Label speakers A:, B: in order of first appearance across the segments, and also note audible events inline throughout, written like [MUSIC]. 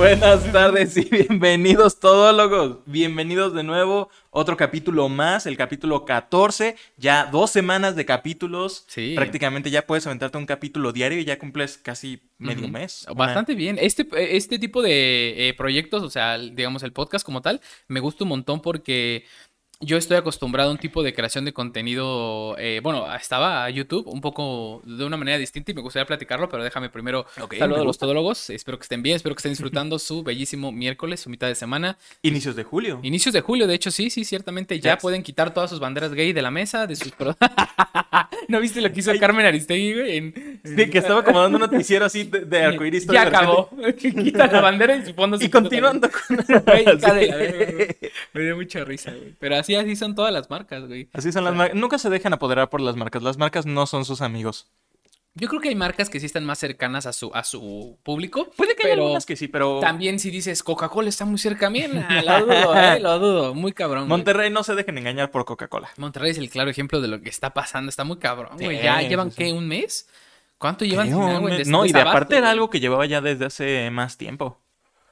A: Buenas tardes y [LAUGHS] bienvenidos todólogos. Bienvenidos de nuevo. Otro capítulo más, el capítulo 14. Ya dos semanas de capítulos.
B: Sí.
A: Prácticamente ya puedes aventarte un capítulo diario y ya cumples casi medio mes.
B: Bastante bien. Este, este tipo de eh, proyectos, o sea, digamos el podcast como tal, me gusta un montón porque yo estoy acostumbrado a un tipo de creación de contenido, eh, bueno, estaba a YouTube un poco de una manera distinta y me gustaría platicarlo, pero déjame primero
A: Ok,
B: saludo
A: me
B: a los todólogos. Espero que estén bien, espero que estén [LAUGHS] disfrutando su bellísimo miércoles, su mitad de semana.
A: Inicios de julio.
B: Inicios de julio, de hecho, sí, sí, ciertamente ya pueden quitar todas sus banderas gay de la mesa, de sus... [LAUGHS] ¿No viste lo que hizo Carmen Aristegui, güey? En-
A: Sí, que estaba como dando un noticiero así de, de [LAUGHS] arcoiris. todo
B: Ya acabó. Quita la bandera y su fondo
A: Y continuando con...
B: La
A: Sí.
B: Me dio mucha risa, güey. Pero así, así son todas las marcas, güey.
A: Así son las marcas. Nunca se dejan apoderar por las marcas. Las marcas no son sus amigos.
B: Yo creo que hay marcas que sí están más cercanas a su, a su público.
A: Puede que haya
B: pero
A: algunas que sí, pero
B: También si dices Coca-Cola está muy cerca a mí, nah, lo dudo, eh, [LAUGHS] lo dudo. Muy cabrón. güey.
A: Monterrey no se dejen engañar por Coca-Cola.
B: Monterrey es el claro ejemplo de lo que está pasando. Está muy cabrón, güey. Ya llevan,
A: sí.
B: ¿qué? ¿Un mes? ¿Cuánto llevan
A: Creo, no, y de aparte era algo que llevaba ya desde hace más tiempo.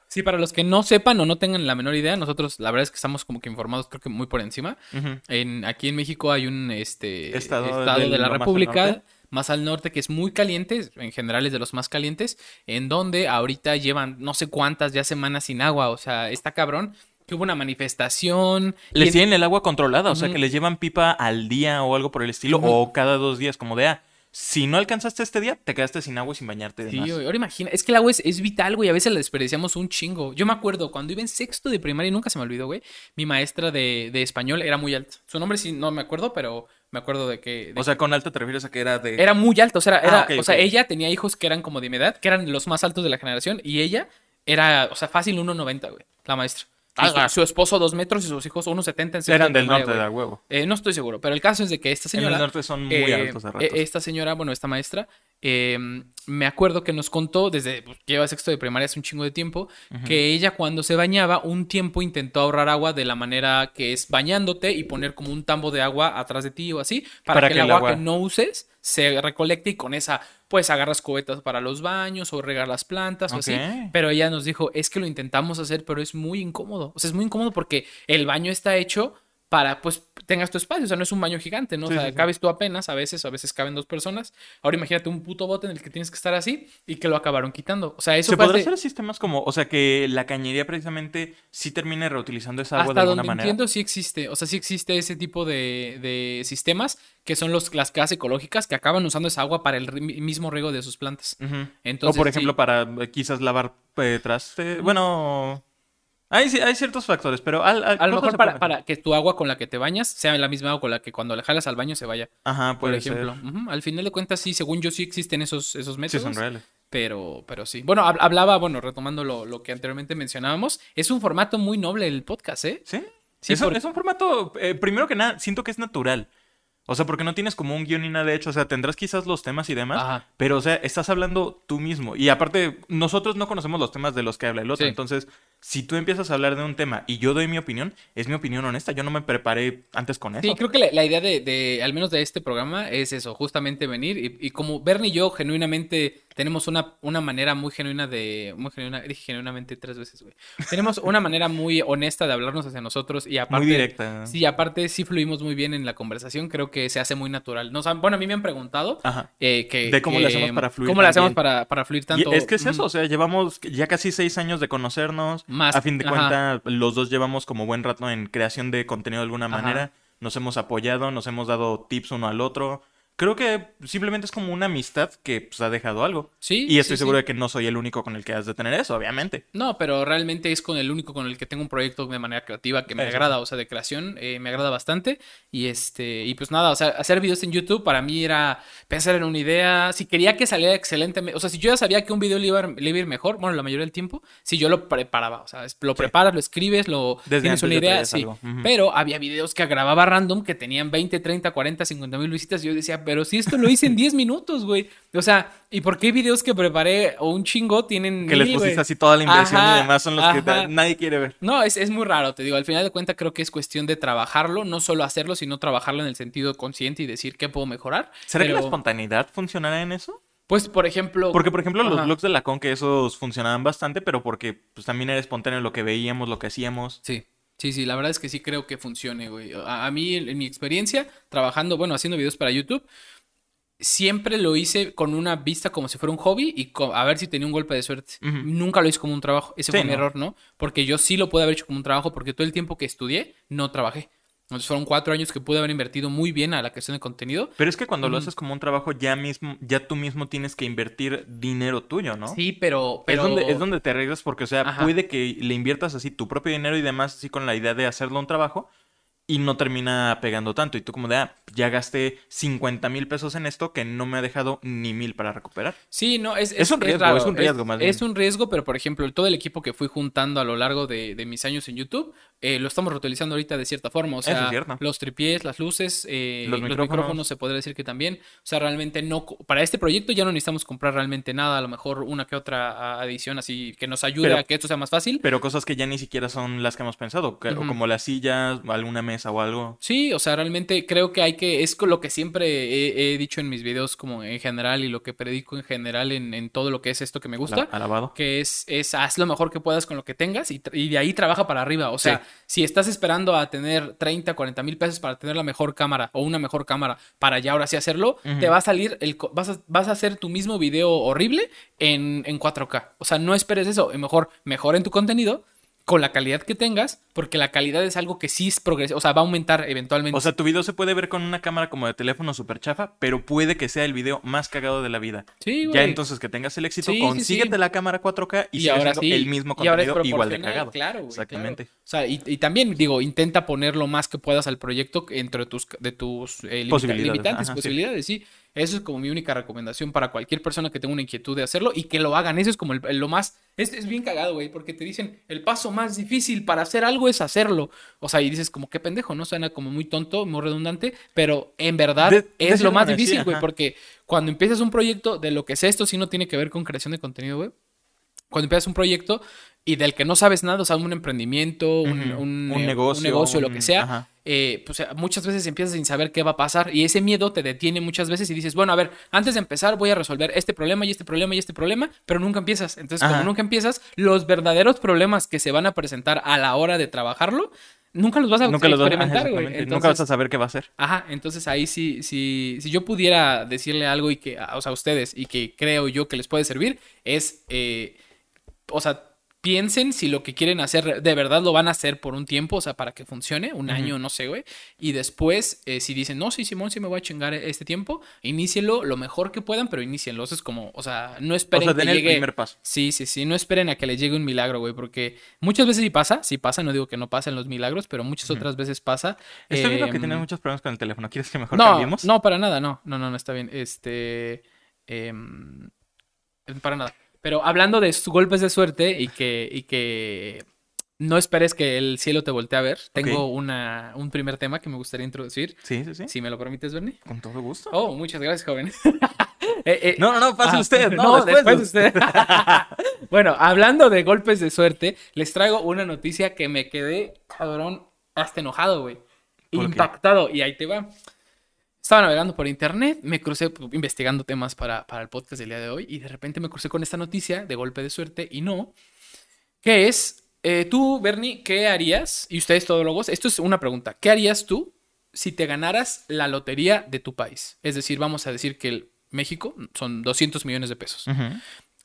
B: Sí, para los que no sepan o no tengan la menor idea, nosotros la verdad es que estamos como que informados, creo que muy por encima. En, aquí en México hay un este,
A: Estado
B: estado,
A: del-
B: de la República
A: norte.
B: más al norte que es muy caliente, en general es de los más calientes, en donde ahorita llevan no sé cuántas ya semanas sin agua, o sea, está cabrón que hubo una manifestación.
A: Les
B: en-
A: tienen el agua controlada, o sea que les llevan pipa al día o algo por el estilo, o cada dos días, como de, ah, si no alcanzaste este día, te quedaste sin agua y sin bañarte de
B: Sí,
A: más.
B: ahora imagina, es que el agua es, es vital, güey, a veces la desperdiciamos un chingo. Yo me acuerdo, cuando iba en sexto de primaria, y nunca se me olvidó, güey, mi maestra de, de español era muy alta. Su nombre sí no me acuerdo, pero me acuerdo de que... de
A: O sea, con alto te refieres a que era de...
B: Era muy alta, o sea, era,
A: Ah,
B: o sea, ella tenía hijos que eran como de mi edad, que eran los más altos de la generación, y ella era, o sea, fácil 1.90, güey, la maestra. Su,
A: Ah.
B: su esposo dos metros y sus hijos 1.70 en sexto
A: Eran
B: de
A: del norte, de
B: güey.
A: a huevo.
B: Eh, no estoy seguro, pero el caso es de que esta
A: En
B: señora...
A: el norte son muy
B: eh,
A: altos de
B: eh,
A: ratos.
B: esta señora, bueno, esta maestra, eh, me acuerdo que nos contó desde pues, que lleva sexto de primaria hace un chingo de tiempo, que ella cuando se bañaba un tiempo intentó ahorrar agua de la manera que es bañándote y poner como un tambo de agua atrás de ti o así, para, que, el agua, que no uses se recolecte y con esa pues agarras cubetas para los baños o regar las plantas o así. Pero ella nos dijo, es que lo intentamos hacer, pero es muy incómodo. O sea, es muy incómodo porque el baño está hecho para, pues, tengas tu espacio. O sea, no es un baño gigante, ¿no?
A: Sí,
B: o sea,
A: sí,
B: cabes tú apenas, a veces, a veces caben dos personas. Ahora imagínate un puto bote en el que tienes que estar así y que lo acabaron quitando. O sea, eso
A: ¿Se podrá
B: hace-
A: hacer sistemas como, o sea, que la cañería precisamente sí termine reutilizando esa agua
B: hasta
A: de alguna
B: donde
A: manera?
B: entiendo sí existe, o sea, sí existe ese tipo de, de sistemas que son los, las casas ecológicas que acaban usando esa agua para el mismo riego de sus plantas.
A: Ujú.
B: Entonces,
A: o por
B: sí.
A: ejemplo, para eh, quizás lavar eh, traste. Bueno, hay, sí- hay ciertos factores, pero al, al-
B: A lo mejor para, para que tu agua con la que te bañas sea la misma agua con la que cuando le jalas al baño se vaya.
A: Ajá,
B: Por
A: puede
B: ejemplo.
A: ser.
B: Ujú, Al final de cuentas, sí, según yo sí existen esos, esos
A: Sí,
B: métodos.
A: son reales.
B: Pero, pero sí. Bueno, hab- hablaba, bueno, retomando lo, lo que anteriormente mencionábamos, es un formato muy noble el podcast, ¿eh?
A: ¿Sí?
B: Sí,
A: es, un-
B: por-
A: es un formato, eh, primero que nada, siento que es natural. O sea, porque no tienes como un guion ni nada de hecho. O sea, tendrás quizás los temas y demás.
B: Ajá.
A: Pero, o sea, estás hablando tú mismo. Y aparte, nosotros no conocemos los temas de los que habla el otro.
B: Sí.
A: Entonces, si tú empiezas a hablar de un tema y yo doy mi opinión, es mi opinión honesta. Yo no me preparé antes con eso.
B: Sí, creo que la, la idea de, de, al menos de este programa, es eso, justamente venir y, y como Bernie y yo genuinamente tenemos una, una manera muy genuina de, muy genuina, dije genuinamente tres veces, güey. Tenemos una manera muy honesta de hablarnos hacia nosotros y aparte...
A: Muy directa.
B: Sí, aparte sí fluimos muy bien en la conversación, creo que se hace muy natural. Nos han- bueno, a mí me han preguntado
A: Ajá.
B: eh, que...
A: De cómo
B: que-
A: le hacemos para fluir
B: ¿Cómo le hacemos para, para fluir
A: Y
B: tanto?
A: es que es eso, o sea, llevamos ya casi seis años de conocernos.
B: Más,
A: a fin de cuentas, los dos llevamos como buen rato en creación de contenido de alguna
B: Ajá.
A: manera. Nos hemos apoyado, nos hemos dado tips uno al otro. Creo que simplemente es como una amistad que pues, ha dejado algo.
B: Sí,
A: Y estoy
B: sí,
A: seguro
B: sí.
A: de que no soy el único con el que has de tener eso, obviamente.
B: No, pero realmente es con el único con el que tengo un proyecto de manera creativa que me
A: Eso.
B: agrada, o sea, de creación, eh, me agrada bastante. Y este, y pues nada, o sea, hacer videos en YouTube para mí era pensar en una idea. Si quería que saliera excelente, o sea, si yo ya sabía que un video le iba, a- le iba a ir mejor, bueno, la mayoría del tiempo, si yo lo preparaba, o sea, lo preparas, lo escribes, lo
A: Desde
B: tienes una idea, sí. Pero había videos que grababa random que tenían 20, 30, 40, 50 mil visitas. Y yo decía, pero si esto lo hice en 10 minutos, güey. O sea, ¿y por qué videos que preparé o un chingo tienen
A: Que les
B: mil,
A: pusiste
B: güey?
A: así toda la inversión
B: Ajá,
A: y demás son los que
B: ajá.
A: nadie quiere ver.
B: No, es, es muy raro, te digo. Al final de cuentas, creo que es cuestión de trabajarlo, no solo hacerlo, sino trabajarlo en el sentido consciente y decir qué puedo mejorar.
A: ¿Será que la espontaneidad funcionará en eso?
B: Pues, por ejemplo.
A: Porque, por ejemplo, los
B: Ajá.
A: blogs de la con que esos funcionaban bastante, pero porque pues también era espontáneo lo que veíamos, lo que hacíamos.
B: Sí, sí, sí, la verdad es que sí creo que funcione, güey. A, a mí, en, en mi experiencia, trabajando, bueno, haciendo videos para YouTube, siempre lo hice con una vista como si fuera un hobby y a ver si tenía un golpe de suerte. Nunca lo hice como un trabajo. Ese
A: Sí,
B: fue mi
A: no.
B: error, ¿no? Porque yo sí lo pude haber hecho como un trabajo porque todo el tiempo que estudié no trabajé. Entonces fueron cuatro años que pude haber invertido muy bien a la creación de contenido.
A: Pero es que cuando lo haces como un trabajo, ya mismo, ya tú mismo tienes que invertir dinero tuyo, ¿no?
B: Sí, pero... pero...
A: Es, donde, es donde te arriesgas porque, o sea,
B: Ajá.
A: puede que le inviertas así tu propio dinero y demás, así con la idea de hacerlo un trabajo, y no termina pegando tanto. Y tú como de, ah, ya gasté 50 mil pesos en esto que no me ha dejado ni mil para recuperar.
B: Sí, no, es,
A: Es un riesgo, es un riesgo más bien.
B: Es un riesgo, pero por ejemplo, todo el equipo que fui juntando a lo largo de, de mis años en YouTube, eh, lo estamos reutilizando ahorita de cierta forma. O
A: es
B: sea, los tripiés, las luces, eh,
A: Los
B: los,
A: micrófonos.
B: se podría decir que también. O sea, realmente no. Para este proyecto ya no necesitamos comprar realmente nada, a lo mejor una que otra adición así que nos ayude
A: Pero-
B: a que esto sea más fácil.
A: Pero cosas que ya ni siquiera son las que hemos pensado, que- como las sillas, alguna mesa o algo.
B: Sí, o sea, realmente creo que hay que, es lo que siempre he, he dicho en mis videos como en general y lo que predico en general en, en todo lo que es esto que me gusta.
A: La- alabado.
B: que es, es haz lo mejor que puedas con lo que tengas y, de ahí trabaja para arriba. O sea,
A: Sí.
B: Si estás esperando a tener 30, 40 mil pesos para tener la mejor cámara o una mejor cámara para ya ahora sí hacerlo, te va a salir, el, vas, a, vas a hacer tu mismo video horrible en, en 4K. O sea, no esperes eso. Mejor mejora en tu contenido con la calidad que tengas, porque la calidad es algo que sí es progresivo, o sea, va a aumentar eventualmente.
A: O sea, tu video se puede ver con una cámara como de teléfono súper chafa, pero puede que sea el video más cagado de la vida.
B: sí, güey.
A: Ya entonces que tengas el éxito,
B: Sí, sí,
A: consíguete
B: sí.
A: la cámara 4K y,
B: y ahora
A: el mismo
B: ahora
A: contenido igual de cagado.
B: Claro, güey,
A: Exactamente.
B: claro. O sea, y, y también digo, intenta poner lo más que puedas al proyecto entre tus, de tus eh, limita-
A: Posibilidades,
B: limitantes,
A: ajá,
B: posibilidades, sí. Eso es como mi única recomendación para cualquier persona que tenga una inquietud de hacerlo y que lo hagan. Eso es como el- el- lo más. Es, es bien cagado, güey, porque te dicen el paso más difícil para hacer algo es hacerlo. O sea, y dices como qué pendejo, ¿no? Suena como muy tonto, muy redundante, pero en verdad
A: De- de
B: es lo más difícil, güey, porque cuando empiezas un proyecto de lo que sea esto, sí no tiene que ver con creación de contenido, güey cuando empiezas un proyecto y del que no sabes nada, o sea, un emprendimiento, un, un,
A: Un
B: eh,
A: negocio,
B: un negocio, lo que sea, eh, pues muchas veces empiezas sin saber qué va a pasar y ese miedo te detiene muchas veces y dices, bueno, a ver, antes de empezar voy a resolver este problema y este problema y este problema, pero nunca empiezas. Entonces,
A: Ajá.
B: como nunca empiezas, los verdaderos problemas que se van a presentar a la hora de trabajarlo, nunca los vas a
A: Nunca,
B: experimentar, güey.
A: Nunca vas a saber qué va a ser.
B: Ajá, entonces ahí sí, sí, si yo pudiera decirle algo y que, a- o sea, a ustedes y que creo yo que les puede servir, es, eh, o sea, piensen si lo que quieren hacer de verdad lo van a hacer por un tiempo, o sea, para que funcione, un año, no sé, güey. Y después, eh, si dicen, no, sí, Simón, sí me voy a chingar este tiempo, inícienlo lo mejor que puedan, pero inícienlo. Eso es como, o sea, no
A: O
B: esperen
A: sea,
B: que
A: den el
B: llegue.
A: primer paso.
B: Sí, sí, sí, no esperen a que les llegue un milagro, güey, porque muchas veces sí pasa, sí pasa, no digo que no pasen los milagros, pero muchas otras veces pasa.
A: Estoy viendo que
B: Em,
A: tienes muchos problemas con el teléfono. ¿Quieres que mejor
B: no,
A: cambiemos?
B: no, para nada, no. No, no, no está bien. Este. em, para nada. Pero hablando de golpes de suerte y que, y que no esperes que el cielo te voltee a ver, tengo una, un primer tema que me gustaría introducir.
A: Sí, sí, sí.
B: Si me lo permites, Bernie.
A: Con todo gusto.
B: Oh, muchas gracias, joven. [LAUGHS] Eh, eh,
A: No, no, no, pase
B: ah,
A: usted. [LAUGHS] No, después,
B: usted. [LAUGHS] bueno, hablando de golpes de suerte, les traigo una noticia que me quedé, cabrón, hasta enojado, güey. Impactado. Y ahí te va. Estaba navegando por internet, me crucé investigando temas para, para el podcast del día de hoy y de repente me crucé con esta noticia de golpe de suerte y no, que es, eh, tú, Bernie, ¿qué harías? Y ustedes todólogos, esto es una pregunta, ¿qué harías tú si te ganaras la lotería de tu país? Es decir, vamos a decir que México son 200 millones de pesos. Eh,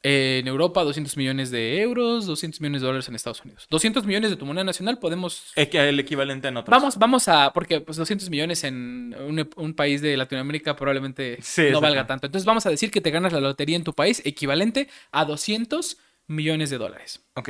B: en Europa, 200 millones de euros, 200 millones de dólares en Estados Unidos. 200 millones de tu moneda nacional podemos
A: Es que el equivalente en otros.
B: Vamos, vamos a, porque pues 200 millones en un, un país de Latinoamérica probablemente
A: Sí,
B: no valga tanto. Entonces vamos a decir que te ganas la lotería en tu país equivalente a 200 millones de dólares.
A: Ok.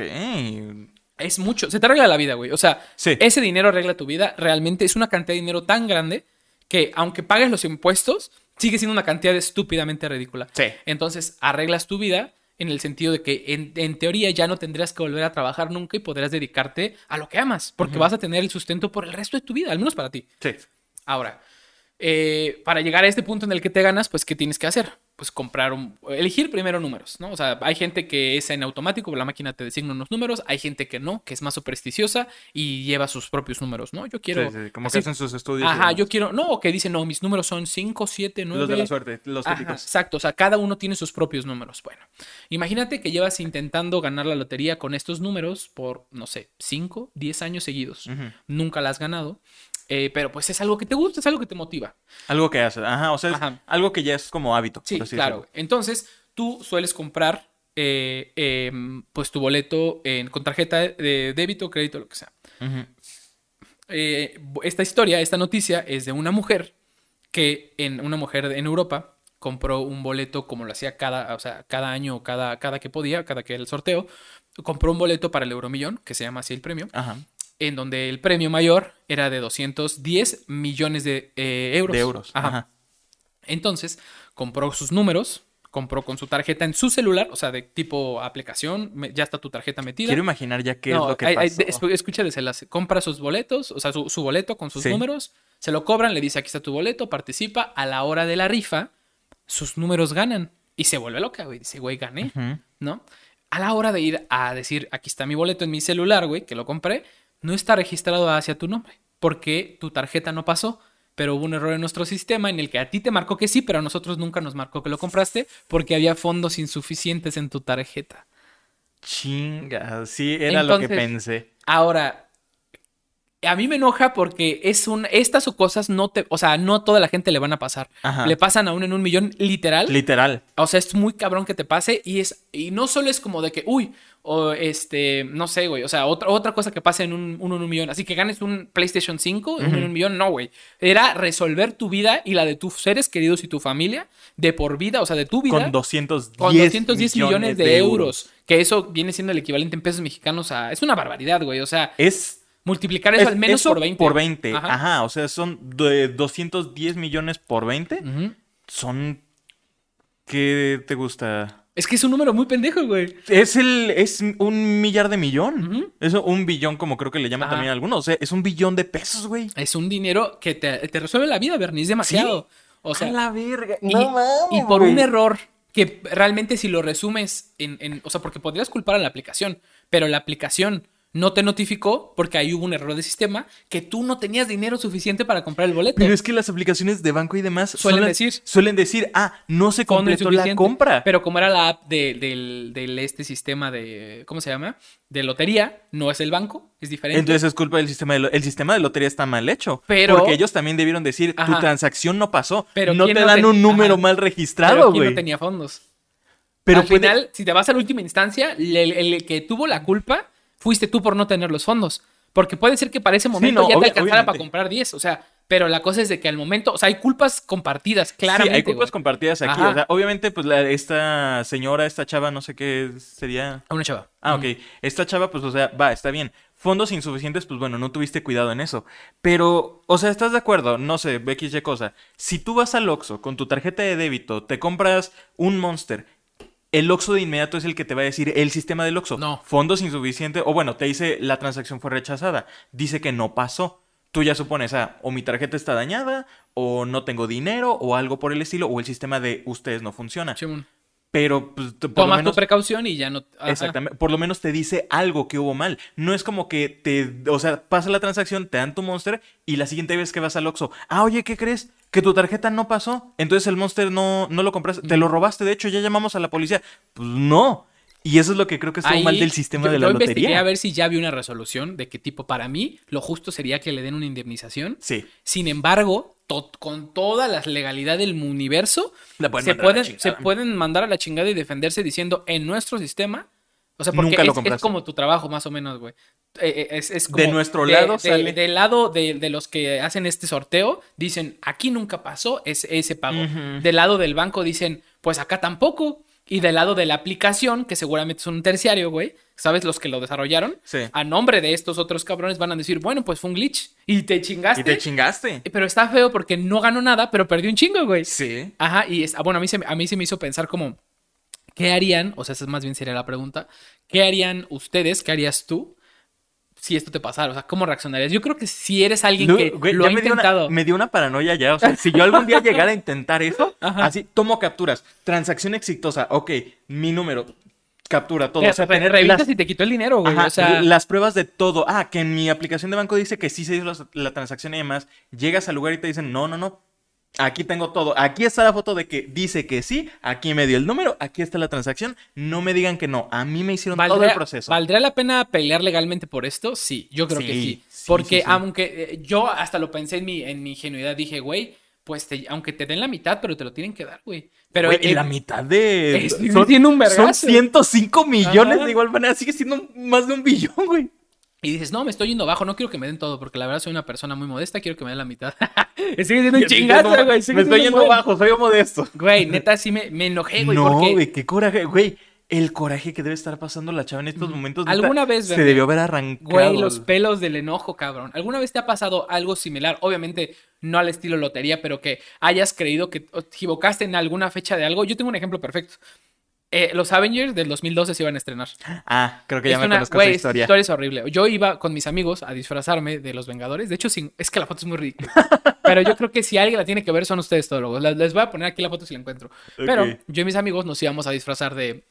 B: Es mucho, se te arregla la vida, güey. O sea,
A: Sí.
B: ese dinero arregla tu vida. Realmente es una cantidad de dinero tan grande que aunque pagues los impuestos, sigue siendo una cantidad estúpidamente ridícula.
A: Sí.
B: Entonces arreglas tu vida en el sentido de que en, en teoría ya no tendrías que volver a trabajar nunca y podrás dedicarte a lo que amas, porque vas a tener el sustento por el resto de tu vida, al menos para ti.
A: Sí.
B: Ahora, eh, para llegar a este punto en el que te ganas, pues ¿qué tienes que hacer? Pues comprar un, elegir primero números, ¿no? O sea, hay gente que es en automático, la máquina te designa unos números, hay gente que no, que es más supersticiosa y lleva sus propios números, ¿no? Yo quiero...
A: Sí, sí, como
B: así-
A: que hacen sus estudios.
B: Ajá, yo quiero, no, o que dicen, no, mis números son 5, 7, 9.
A: Los de la suerte, los
B: Ajá,
A: típicos.
B: exacto, o sea, cada uno tiene sus propios números. Bueno, imagínate que llevas intentando ganar la lotería con estos números por, no sé, 5, 10 años seguidos. Nunca la has ganado, eh, pero pues es algo que te gusta, es algo que te motiva.
A: Algo que hace, ajá, o sea, es
B: Ajá.
A: algo que ya es como hábito.
B: Sí, claro.
A: decirlo.
B: Entonces, tú sueles comprar eh, em, pues tu boleto en- con tarjeta de débito, crédito, lo que sea.
A: Ujú.
B: Eh, esta historia, esta noticia es de una mujer que en una mujer en Europa compró un boleto como lo hacía cada, o sea, cada año, cada, cada que podía, cada que era el sorteo, compró un boleto para el Euromillón, que se llama así el premio,
A: Ajá.
B: En donde el premio mayor era de 210 millones de eh, euros.
A: De euros.
B: Ajá.
A: Ajá.
B: Entonces, compró sus números, compró con su tarjeta en su celular, o sea, de tipo aplicación, me- ya está tu tarjeta metida.
A: Quiero imaginar ya qué
B: No,
A: es lo que
B: hay- hay-
A: pasó.
B: escucha de celas. Compra sus boletos, o sea, su, su boleto con sus
A: Sí.
B: números, se lo cobran, le dice aquí está tu boleto, participa. A la hora de la rifa, sus números ganan. Y se vuelve loca, güey. Dice, güey, gané. ¿no? A la hora de ir a decir, aquí está mi boleto en mi celular, güey, que lo compré, no está registrado hacia tu nombre, porque tu tarjeta no pasó. Pero hubo un error en nuestro sistema en el que a ti te marcó que sí, pero a nosotros nunca nos marcó que lo compraste porque había fondos insuficientes en tu tarjeta.
A: Chinga, sí, era lo que pensé.
B: Ahora, a mí me enoja porque es un. Estas o cosas no te. O sea, no toda la gente le van a pasar.
A: Ajá.
B: Le pasan a uno en un millón literal.
A: Literal.
B: o sea, es muy cabrón que te pase. Y es. Y no solo es como de que, uy, o este. No sé, güey. O sea, otra, otra cosa que pase en un, uno en un millón. Así que ganes un PlayStation 5 en uno en un millón. No, güey. Era resolver tu vida y la de tus seres queridos y tu familia de por vida. O sea, de tu vida.
A: Con 210,
B: Con 210 millones, de, euros. Que eso viene siendo el equivalente en pesos mexicanos a. Es una barbaridad, güey. O sea,
A: Es
B: multiplicar eso
A: es-
B: al menos
A: eso
B: por 20.
A: Por 20.
B: Ajá.
A: Ajá. o sea, son de 210 millones por 20.
B: Ujú.
A: Son. ¿Qué te gusta?
B: Es que es un número muy pendejo, güey.
A: Es el. Es un millar de millón.
B: Ujú.
A: Es un billón, como creo que le llaman
B: Ajá.
A: también algunos. O sea, es un billón de pesos, güey.
B: Es un dinero que te, te resuelve la vida, Bernie. Es demasiado. O sea,
A: A la verga.
B: y,
A: no mames.
B: y por
A: güey.
B: un error que realmente si lo resumes en, en- O sea, porque podrías culpar a la aplicación, pero la aplicación no te notificó porque ahí hubo un error de sistema que tú no tenías dinero suficiente para comprar el boleto.
A: Pero es que las aplicaciones de banco y demás
B: Suelen
A: suelen
B: decir.
A: Suelen decir, ah, no se completó la compra.
B: Pero como era la app de- del, del este sistema de. ¿Cómo se llama? De lotería, no es el banco, es diferente.
A: Entonces es culpa del sistema de lo- el sistema de lotería está mal hecho.
B: Pero-
A: porque ellos también debieron decir tu transacción no pasó.
B: Pero
A: no
B: ¿quién
A: te
B: no
A: dan
B: ten-
A: un número
B: Ajá.
A: mal registrado,
B: ¿quién
A: güey.
B: no tenía fondos.
A: Pero
B: Al
A: puede-
B: final, si te vas a la última instancia, el, el que tuvo la culpa fuiste tú por no tener los fondos. Porque puede ser que para ese momento
A: no,
B: ya te alcanzara para comprar 10. O sea, pero la cosa es de que al momento, o sea, hay culpas compartidas, claramente.
A: sí, hay culpas compartidas aquí.
B: Ajá.
A: O sea, obviamente, pues la- esta señora, esta chava, no sé qué sería.
B: A una chava.
A: Ah, ok. Esta chava, pues, o sea, va, está bien. Fondos insuficientes, pues bueno, no tuviste cuidado en eso. Pero, o sea, ¿estás de acuerdo? No sé, XY cosa. Si tú vas al Oxxo con tu tarjeta de débito, te compras un Monster, el Oxxo de inmediato es el que te va a decir el sistema del Oxxo.
B: No.
A: Fondos insuficientes, o bueno, te dice la transacción fue rechazada. Dice que no pasó. Tú ya supones, ah, o mi tarjeta está dañada, o no tengo dinero, o algo por el estilo, o el sistema de ustedes no funciona.
B: Simón.
A: Pero, pues, por lo
B: Tomas
A: menos...
B: tu precaución y ya no. ajá.
A: Exactamente. Por lo menos te dice algo que hubo mal. No es como que te, o sea, pasa la transacción, te dan tu monster y la siguiente vez que vas al Oxxo, ah, oye, ¿qué crees? Que tu tarjeta no pasó. Entonces el monster no, no lo compraste, te lo robaste. De hecho, ya llamamos a la policía. Pues no. Y eso es lo que creo que estuvo
B: Ahí
A: mal del sistema
B: yo-
A: de la
B: yo investigué
A: lotería.
B: a ver si ya había una resolución de que tipo, para mí, lo justo sería que le den una indemnización.
A: Sí.
B: Sin embargo, to- con toda la legalidad del universo, se, pueden, se pueden mandar a la chingada y defenderse diciendo en nuestro sistema. O sea, porque
A: Nunca lo
B: es- como tu trabajo, más o menos, güey. Eh, eh, es, es
A: De nuestro lado sale-
B: Del lado de, de los que hacen este sorteo, dicen, aquí nunca pasó ese, ese pago. Del lado del banco dicen, pues acá tampoco. Y del lado de la aplicación, que seguramente es un terciario, güey, ¿sabes? Los que lo desarrollaron.
A: Sí.
B: A nombre de estos otros cabrones van a decir, bueno, pues fue un glitch. Y te chingaste.
A: Y te chingaste.
B: Pero está feo porque no ganó nada, pero perdió un chingo, güey.
A: Sí.
B: Ajá, y es, ah, bueno, a mí, se, me- a mí se me hizo pensar como, ¿qué harían? O sea, esa es más bien sería la pregunta. ¿Qué harían ustedes? ¿Qué harías tú? Si esto te pasara? O sea, ¿cómo reaccionarías? Yo creo que si eres alguien que
A: güey,
B: lo ha
A: me dio una-
B: intentado.
A: me dio una paranoia ya. O sea, si yo algún día llegara a intentar eso, [LAUGHS]
B: Ajá.
A: así tomo capturas. Transacción exitosa. Ok, mi número. Captura todo. O sea,
B: te
A: tener
B: revisas
A: las-
B: y te quitó el dinero, güey.
A: Ajá,
B: o sea,
A: las pruebas de todo. Ah, que en mi aplicación de banco dice que sí se hizo la, la transacción y demás. Llegas al lugar y te dicen, no, no, no. Aquí tengo todo. Aquí está la foto de que dice que sí. Aquí me dio el número. Aquí está la transacción. No me digan que no. A mí me hicieron todo el
B: ¿Valdría,
A: proceso.
B: ¿Valdría la pena pelear legalmente por esto? Sí, yo creo que
A: Sí,
B: Porque
A: sí,
B: aunque eh, yo hasta lo pensé en mi, en mi ingenuidad, dije, güey, pues te- aunque te den la mitad, pero te lo tienen que dar, güey. Pero
A: Güey, y
B: eh,
A: la mitad de. [LAUGHS]
B: es- siendo un vergazo.
A: son 105 millones
B: Ajá.
A: de igual manera. Sigue siendo más de un billón, güey.
B: Y dices, no, me estoy yendo bajo, no quiero que me den todo, porque la verdad soy una persona muy modesta, quiero que me den la mitad. [LAUGHS] sigue siendo un chingazo, güey.
A: Me estoy yendo
B: muy-
A: bajo, soy modesto.
B: Güey, neta, sí me, me enojé, güey,
A: no,
B: porque
A: güey, qué coraje. Güey, el coraje que debe estar pasando la chava en estos momentos. neta,
B: Alguna vez,
A: Se
B: Verne,
A: debió haber arrancado.
B: Güey, los pelos del enojo, cabrón. ¿Alguna vez te ha pasado algo similar? Obviamente no al estilo lotería, pero que hayas creído que te equivocaste en alguna fecha de algo. Yo tengo un ejemplo perfecto. Eh, los Avengers del 2012 se iban a estrenar.
A: Ah, creo que ya
B: Es
A: me
B: una-
A: conozco
B: güey,
A: esa historia.
B: historia es horrible. Yo iba con mis amigos a disfrazarme de los Vengadores. De hecho, sin- es que la foto es muy ridícula. [LAUGHS] Pero yo creo que si alguien la tiene que ver son ustedes todos. Les, les voy a poner aquí la foto si la encuentro. Pero yo y mis amigos nos íbamos a disfrazar de,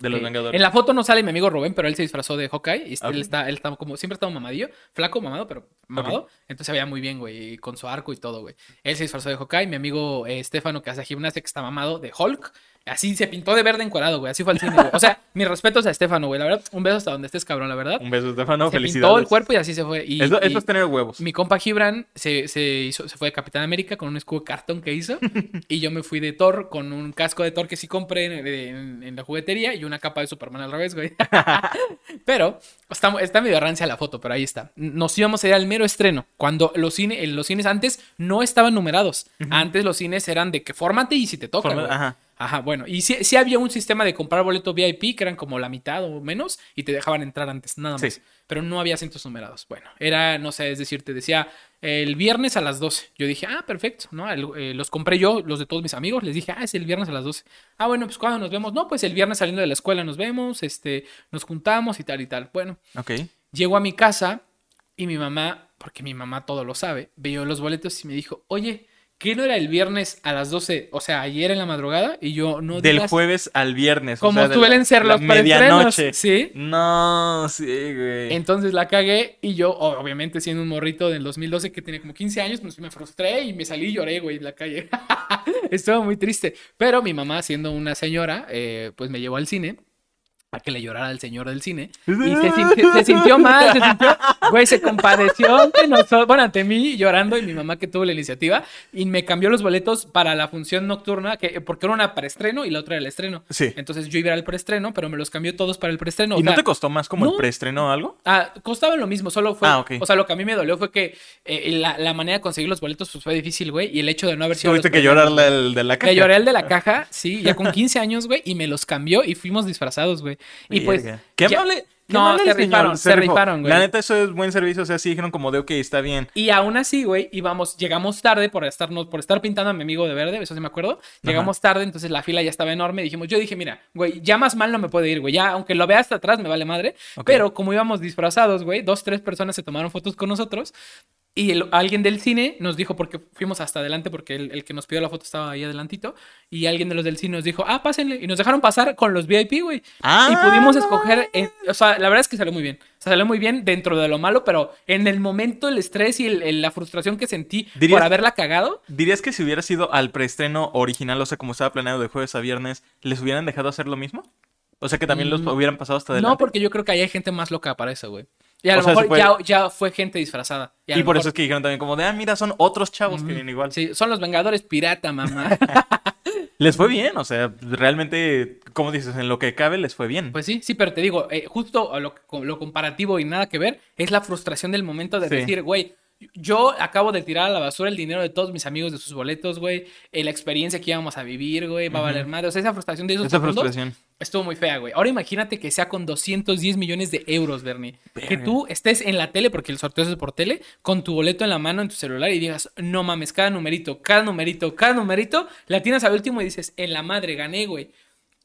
A: De los
B: eh,
A: Vengadores.
B: En la foto no sale mi amigo Rubén, pero él se disfrazó de Hawkeye. Y él está, él está como, siempre ha estado mamadillo, flaco, mamado, pero mamado. Entonces se veía muy bien, güey, con su arco y todo, güey. Él se disfrazó de Hawkeye. Mi amigo eh, Estefano, que hace gimnasia, que está mamado, de Hulk. Así se pintó de verde encuadrado, güey. Así fue al cine, güey. O sea, [LAUGHS] mis respetos a Estefano, güey. La verdad, un beso hasta donde estés, cabrón, la verdad.
A: Un beso, Estefano.
B: se
A: Felicidades.
B: pintó el cuerpo y así se fue. Y,
A: eso, eso es tener huevos.
B: mi compa Gibran se, se, hizo, se fue de Capitán América con un escudo de cartón que hizo. [LAUGHS] y yo me fui de Thor con un casco de Thor que sí compré en, en- en la juguetería y una capa de Superman al revés, güey. [LAUGHS] pero está, está medio rancia la foto, pero ahí está. Nos íbamos a ir al mero estreno. Cuando los, cine, los cines antes no estaban numerados. Antes los cines eran de que fórmate y si te toca.
A: Forma-
B: güey.
A: ajá.
B: Ajá, bueno, y sí, sí había un sistema de comprar boleto VIP que eran como la mitad o menos y te dejaban entrar antes, nada más.
A: Sí.
B: Pero no había asientos numerados. Bueno, era, no sé, es decir, te decía el viernes a las 12. Yo dije, ah, perfecto, ¿no? El- eh, los compré yo, los de todos mis amigos, les dije, ah, es el viernes a las 12. Ah, bueno, pues cuando nos vemos, no, pues el viernes saliendo de la escuela nos vemos, este, nos juntamos y tal y tal. Bueno,
A: Ok.
B: llego a mi casa y mi mamá, porque mi mamá todo lo sabe, vio los boletos y me dijo, oye, ¿qué no era el viernes a las 12? O sea, ayer en la madrugada y yo no
A: Del
B: digas-
A: jueves al viernes. o
B: Como
A: sea,
B: suelen ser los
A: medianoche.
B: ¿sí?
A: No, sí, güey.
B: Entonces la cagué y yo, obviamente siendo un morrito del 2012 que tenía como 15 años, pues me frustré y me salí y lloré, güey, en la calle. [LAUGHS] Estuvo muy triste. Pero mi mamá, siendo una señora, eh, pues me llevó al cine a que le llorara al señor del cine. Y se, sintió- se sintió mal, se sintió, güey, se compadeció ante nosotros, bueno, ante mí llorando y mi mamá que tuvo la iniciativa y me cambió los boletos para la función nocturna, que, porque era una para estreno y la otra era el estreno.
A: Sí.
B: Entonces yo iba al preestreno, pero me los cambió todos para el preestreno.
A: ¿Y
B: o
A: no te costó más como
B: no.
A: el preestreno o algo?
B: Ah, costaban lo mismo, solo fue.
A: Ah, ok.
B: O sea, lo que a mí me dolió fue que eh, la, la manera de conseguir los boletos pues, fue difícil, güey. Y el hecho de no haber sido.
A: Tuviste que llorarle el de la caja.
B: Le lloré al de la caja, sí, ya con 15 años, güey, y me los cambió y fuimos disfrazados, güey. Y pues.
A: Qué amable. qué
B: No,
A: amable
B: se rifaron, se
A: rifó.
B: rifaron, güey.
A: La neta, eso es buen servicio. O sea, sí dijeron como de, ok, está bien.
B: Y aún así, güey, íbamos, llegamos tarde por estarnos, por estar pintando a mi amigo de verde, eso sí me acuerdo. Llegamos tarde, entonces la fila ya estaba enorme. Dijimos, yo dije, mira, güey, ya más mal no me puede ir, güey. Ya, aunque lo vea hasta atrás, me vale madre. Pero como íbamos disfrazados, güey, dos, tres personas se tomaron fotos con nosotros. Y el- alguien del cine nos dijo, porque fuimos hasta adelante, porque el, el que nos pidió la foto estaba ahí adelantito. Y alguien de los del cine nos dijo, ah, pásenle. Y nos dejaron pasar con los VIP, güey.
A: Ah.
B: Y pudimos escoger, en- o sea, la verdad es que salió muy bien. O sea, salió muy bien dentro de lo malo, pero en el momento el estrés y el- la frustración que sentí por haberla cagado,
A: ¿Dirías que si hubiera sido al preestreno original, o sea, como estaba planeado de jueves a viernes, les hubieran dejado hacer lo mismo? O sea, que también los
B: Mm,
A: hubieran pasado hasta adelante.
B: no, porque yo creo que ahí hay gente más loca para eso, güey. Y a
A: O
B: lo
A: sea,
B: mejor ya, ya fue gente disfrazada.
A: Y por
B: mejor-
A: eso es que dijeron también como de, ah, mira, son otros chavos que vienen igual.
B: Sí, son los Vengadores pirata, mamá. [LAUGHS]
A: Les fue bien, o sea, realmente, como dices, en lo que cabe les fue bien.
B: Pues sí, sí, pero te digo, eh, justo lo, lo comparativo y nada que ver es la frustración del momento de
A: Sí.
B: decir, güey, yo acabo de tirar a la basura el dinero de todos mis amigos de sus boletos, güey, eh, la experiencia que íbamos a vivir, güey, va a valer madre. O sea, esa frustración de esos
A: Esa frustración.
B: Estuvo muy fea, güey. Ahora imagínate que sea con 210 millones de euros, Bernie. Que tú estés en la tele, porque el sorteo es por tele, con tu boleto en la mano en tu celular y digas, no mames, cada numerito, cada numerito, cada numerito, la tienes al último y dices, en la madre, gané, güey.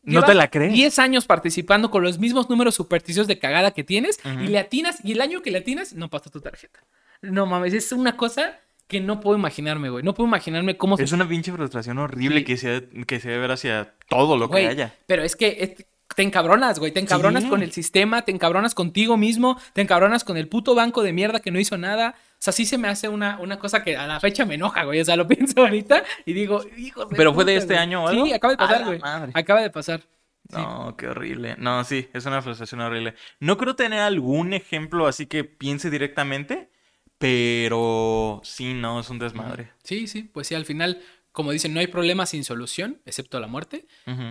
A: ¿No te la crees?
B: 10 años participando con los mismos números supersticios de cagada que tienes y le atinas, y el año que le atinas, no pasó tu tarjeta. No mames, es una cosa que no puedo imaginarme, güey. No puedo imaginarme cómo
A: Es una pinche frustración horrible
B: Sí.
A: que se, que se debe ver hacia todo lo
B: Güey,
A: que haya.
B: Pero es que es- te encabronas, güey. Te encabronas
A: Sí.
B: con el sistema, te encabronas contigo mismo, te encabronas con el puto banco de mierda que no hizo nada. O sea, sí se me hace una, una cosa que a la fecha me enoja, güey. O sea, lo [LAUGHS] pienso ahorita y digo, hijo de
A: ¿Pero fue de este
B: güey.
A: año o algo?
B: Sí, acaba de pasar, güey.
A: madre.
B: Acaba de pasar. Sí.
A: No, qué horrible. No, sí, es una frustración horrible. No creo tener algún ejemplo así que piense directamente, pero sí, no, es un desmadre.
B: Sí, sí, pues sí, al final, como dicen, no hay problema sin solución, excepto la muerte.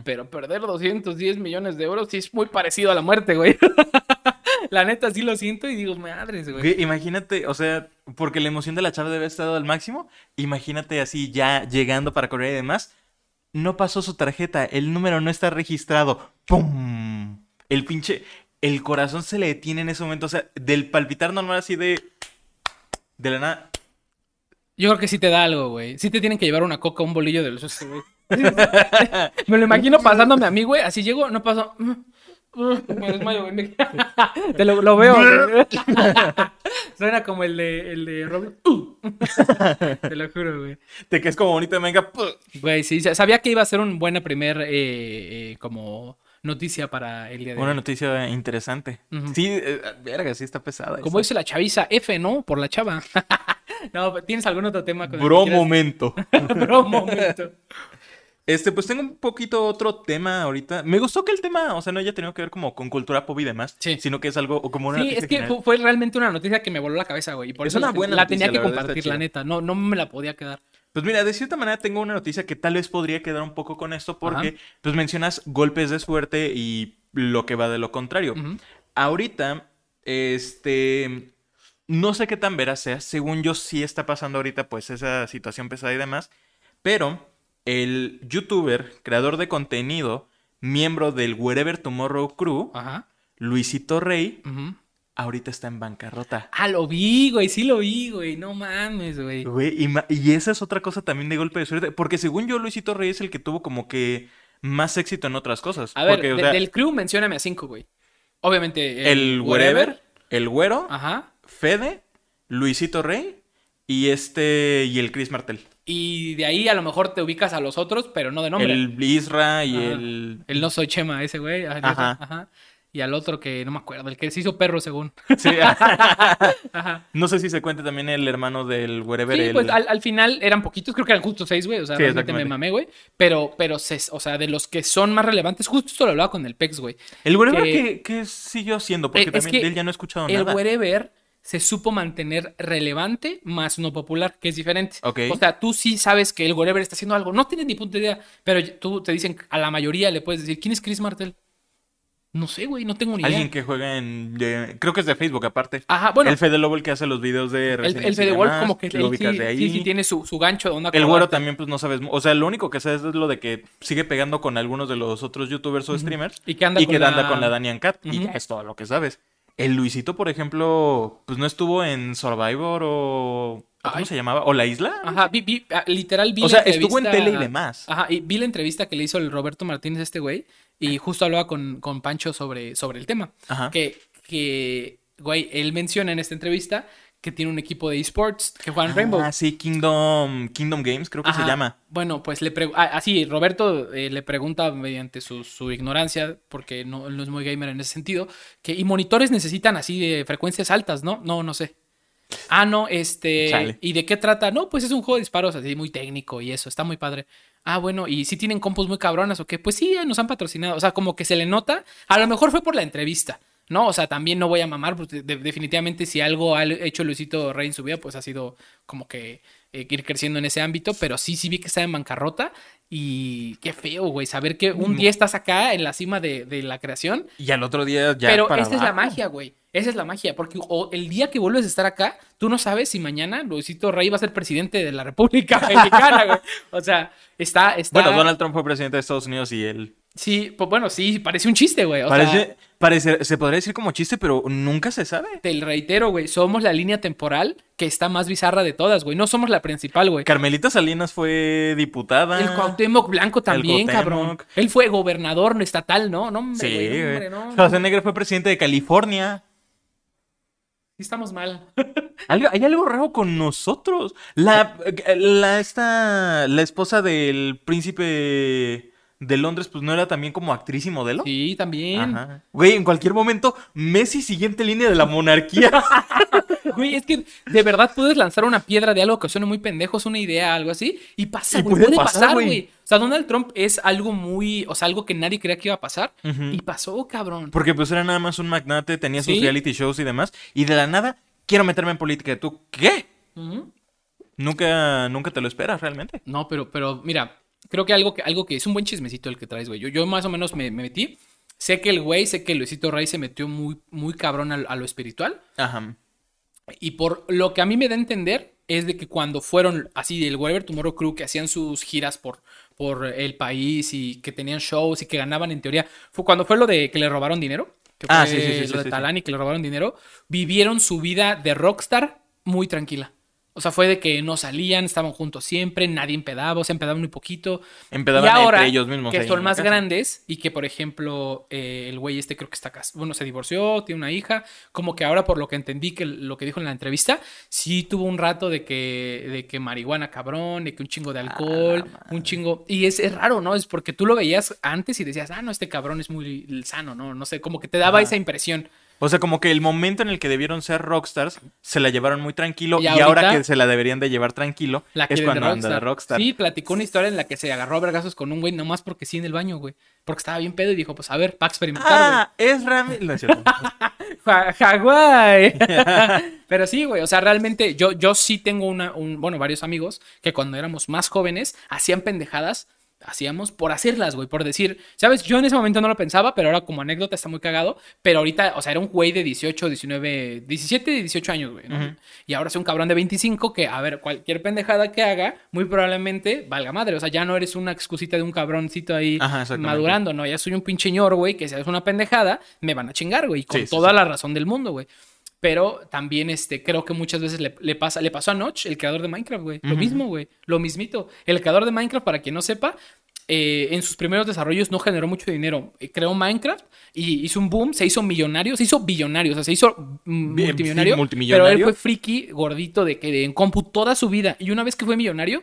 B: Pero perder 210 millones de euros sí es muy parecido a la muerte, güey. [LAUGHS] la neta sí lo siento y digo, madres, güey.
A: Imagínate, o sea, porque la emoción de la chava debe haber estado al máximo. Imagínate así ya llegando para correr y demás. No pasó su tarjeta, el número no está registrado. ¡Pum! El pinche. El corazón se le detiene en ese momento. O sea, del palpitar normal así de. De la nada.
B: Yo creo que sí te da algo, güey. Sí te tienen que llevar una coca, un bolillo de los güey. Me lo imagino pasándome a mí, güey. Así llego, no paso. Me desmayo, güey. Te lo, lo veo, güey. Suena como el de, el de Robin. Te lo juro, güey.
A: De que es como bonito, venga. ¡pum!
B: Güey, sí, sa- sabía que iba a ser una buena primer eh, eh, como noticia para el día de
A: Una
B: hoy.
A: noticia interesante. Sí, eh, verga, sí está pesada.
B: Como
A: esa.
B: dice la chaviza, F, ¿no? Por la chava. [LAUGHS] no, ¿tienes algún otro tema con el que
A: Bro momento. [LAUGHS]
B: Bro momento.
A: Este, pues tengo un poquito otro tema ahorita. Me gustó que el tema, o sea, no haya tenido que ver como con cultura pop y demás,
B: Sí.
A: sino que es algo o como una
B: Sí, es que
A: general.
B: fue realmente una noticia que me voló la cabeza, güey. Y por
A: Es
B: eso
A: una
B: la,
A: buena
B: la
A: noticia,
B: tenía que
A: la
B: compartir, la neta. No, no me la podía quedar.
A: Pues mira, de cierta manera tengo una noticia que tal vez podría quedar un poco con esto porque
B: Ajá.
A: pues mencionas golpes de suerte y lo que va de lo contrario. Ahorita, este, no sé qué tan veraz sea, según yo sí está pasando ahorita pues esa situación pesada y demás, pero el youtuber, creador de contenido, miembro del Wherever Tomorrow Crew,
B: Ajá.
A: Luisito Rey,
B: Ujú.
A: Ahorita está en bancarrota.
B: Ah, lo vi, güey. Sí lo vi, güey. No mames, güey.
A: Güey, y, ma- y esa es otra cosa también de golpe de suerte, porque según yo Luisito Rey es el que tuvo como que más éxito en otras cosas.
B: A ver,
A: porque, o
B: de-
A: sea,
B: del crew, mencióname a cinco, güey. Obviamente.
A: el Wherever, el Güero,
B: Ajá.
A: Fede, Luisito Rey y este y el Chris Martel.
B: Y de ahí a lo mejor te ubicas a los otros, pero no de nombre.
A: El Isra y
B: Ajá.
A: el
B: El no soy Chema, ese güey. Ajá.
A: Ajá.
B: Y al otro que no me acuerdo, el que se hizo perro según.
A: Sí. [LAUGHS]
B: Ajá.
A: no sé si se cuenta también el hermano del Wherever.
B: Sí,
A: el-
B: pues al, al final eran poquitos, creo que eran justo seis, güey. O sea,
A: Sí,
B: realmente me mamé, güey. Pero, pero, se- o sea, de los que son más relevantes, justo esto lo hablaba con el Pex, güey.
A: El Wherever
B: que-
A: que, que siguió siendo, porque
B: Eh, es
A: también de él ya no he escuchado
B: El
A: nada.
B: wherever se supo mantener relevante, más no popular, que es diferente.
A: Ok.
B: O sea, tú sí sabes que el wherever está haciendo algo. No tienes ni punto de idea, pero tú te dicen, a la mayoría le puedes decir, ¿quién es Chris Martel? No sé, güey, no tengo ni idea.
A: Alguien que juega en... de- creo que es de Facebook aparte.
B: Ajá, bueno,
A: el Fede Lobo el que hace los videos de
B: el, el Fede Wolf como que
A: lo ubicas
B: sí,
A: de ahí.
B: sí, sí tiene su, su gancho de onda
A: El güero también, pues no sabes. O sea, lo único que sabes es lo de que sigue pegando con algunos de los otros youtubers o streamers.
B: Y que anda
A: y
B: con
A: que
B: la-
A: anda con la Danian Cat. Y ya es todo lo que sabes. El Luisito, por ejemplo, pues no estuvo en Survivor o. ¿Cómo
B: Ay.
A: se llamaba? ¿O La Isla?
B: Ajá, vi- vi- ah, literal vi
A: O
B: la
A: sea, estuvo en tele y demás.
B: Ajá, y vi la entrevista que le hizo el Roberto Martínez a este güey y justo hablaba con, con Pancho sobre, sobre el tema.
A: Ajá.
B: Que, que, güey, él menciona en esta entrevista que tiene un equipo de esports que juegan Rainbow.
A: Ah, sí, Kingdom, Kingdom Games, creo que
B: Ajá.
A: se llama.
B: Bueno, pues le pregunta, así, Roberto eh, le pregunta mediante su, su ignorancia, porque no, no es muy gamer en ese sentido, que y monitores necesitan así de frecuencias altas, ¿no? No, no sé. Ah, no, este,
A: Chale.
B: ¿y de qué trata? No, pues es un juego de disparos así muy técnico y eso, está muy padre. Ah, bueno, ¿y si tienen compus muy cabronas o qué? Pues sí, nos han patrocinado, o sea, como que se le nota, a lo mejor fue por la entrevista. No, o sea, también no voy a mamar, porque de- definitivamente si algo ha hecho Luisito Rey en su vida, pues ha sido como que eh, ir creciendo en ese ámbito, pero sí, sí vi que estaba en bancarrota y qué feo, güey, saber que un día estás acá en la cima de, de la creación,
A: Y al otro día ya.
B: pero
A: para
B: esa es la magia, güey, esa es la magia, porque o el día que vuelves a estar acá, tú no sabes si mañana Luisito Rey va a ser presidente de la República [LAUGHS] Mexicana, güey. O sea, está, está...
A: Bueno, Donald Trump fue presidente de Estados Unidos y él
B: Sí, pues bueno, sí, parece un chiste, güey. O sea,
A: Parece, parece- se podría decir como chiste, pero nunca se sabe.
B: te reitero, güey, somos la línea temporal que está más bizarra de todas, güey. No somos la principal, güey.
A: Carmelita Salinas fue diputada.
B: El Cuauhtémoc Blanco también, cabrón. Él fue gobernador estatal, ¿no? No, hombre,
A: Sí,
B: güey, no,
A: güey.
B: hombre, no.
A: Schwarzenegger fue presidente de California.
B: Sí estamos mal. [LAUGHS]
A: Algo- hay algo raro con nosotros. La, la, esta, la esposa del príncipe de Londres, pues no era también como actriz y modelo.
B: Sí, también.
A: Ajá. Güey, en cualquier momento, Messi siguiente línea de la monarquía. [LAUGHS]
B: Güey, es que de verdad puedes lanzar una piedra de algo que suene muy pendejo, es una idea, algo así, y pasa,
A: Y
B: güey.
A: puede
B: Puede,
A: pasar,
B: pasar,
A: güey.
B: güey. O sea, Donald Trump es algo muy, o sea, algo que nadie creía que iba a pasar, y pasó, cabrón.
A: Porque pues era nada más un magnate, tenía sus
B: Sí.
A: reality shows y demás. Y de la nada, quiero meterme en política. ¿Tú qué? Nunca, nunca te lo esperas realmente.
B: No, pero, pero mira, creo que algo que, algo que es un buen chismecito el que traes, güey. Yo, yo más o menos me, me metí. Sé que el güey, sé que Luisito Rey se metió muy, muy cabrón a, a lo espiritual.
A: Ajá.
B: Y por lo que a mí me da a entender es de que cuando fueron así del Whatever Tomorrow Crew, que hacían sus giras por, por el país y que tenían shows y que ganaban en teoría, fue cuando fue lo de que le robaron dinero. Que
A: Ah,
B: fue
A: sí, sí, sí,
B: Lo de. Talán y que le robaron dinero. Vivieron su vida de rockstar muy tranquila. O sea, fue de que no salían, estaban juntos siempre, nadie empedaba, o sea, empedaban muy poquito.
A: Empedaban
B: y ahora
A: entre ellos mismos.
B: que son más
A: casa.
B: grandes y que, por ejemplo, eh, el güey este creo que está casado, bueno, se divorció, tiene una hija, como que ahora por lo que entendí que lo que dijo en la entrevista, sí tuvo un rato de que, de que marihuana cabrón, de que un chingo de alcohol, un chingo, y es, es raro, ¿no? Es porque tú lo veías antes y decías, ah, no, este cabrón es muy sano, ¿no? No sé, como que te daba esa impresión.
A: O sea, como que el momento en el que debieron ser rockstars se la llevaron muy tranquilo
B: Y
A: y, ahora que se la deberían de llevar tranquilo
B: La
A: es cuando anda de rockstar.
B: Sí, platicó una historia en la que se agarró a vergazos con un güey nomás porque sí en el baño, güey. Porque estaba bien pedo y dijo, pues a ver, para experimentar, güey.
A: Ah, es Rami. No es cierto. [LAUGHS]
B: Ja- Hawái. [LAUGHS] Pero sí, güey. O sea, realmente yo, yo sí tengo una, un, bueno, varios amigos que cuando éramos más jóvenes hacían pendejadas. Hacíamos por hacerlas, güey, por decir, ¿sabes? Yo en ese momento no lo pensaba, pero ahora como anécdota está muy cagado. Pero ahorita, o sea, era un güey de 18, 19, 17, 18 años, güey, ¿no? Y ahora es un cabrón de 25 que, a ver, cualquier pendejada que haga, muy probablemente valga madre. O sea, ya no eres una excusita de un cabroncito ahí
A: Ajá,
B: madurando, ¿no? Ya soy un pinche ñor, güey, que si haces una pendejada, me van a chingar, güey, con
A: Sí, sí,
B: toda
A: sí.
B: la razón del mundo, güey. Pero también este, creo que muchas veces le, le pasa, le pasó a Notch, el creador de Minecraft, güey. Lo mismo, güey. Lo mismito. El creador de Minecraft, para quien no sepa, eh, en sus primeros desarrollos no generó mucho dinero. Eh, Creó Minecraft y hizo un boom, se hizo millonario, se hizo billonario, o sea, se hizo mm, multimillonario.
A: sí, multimillonario.
B: Pero él fue friki, gordito, de que de, en compu toda su vida. Y una vez que fue millonario,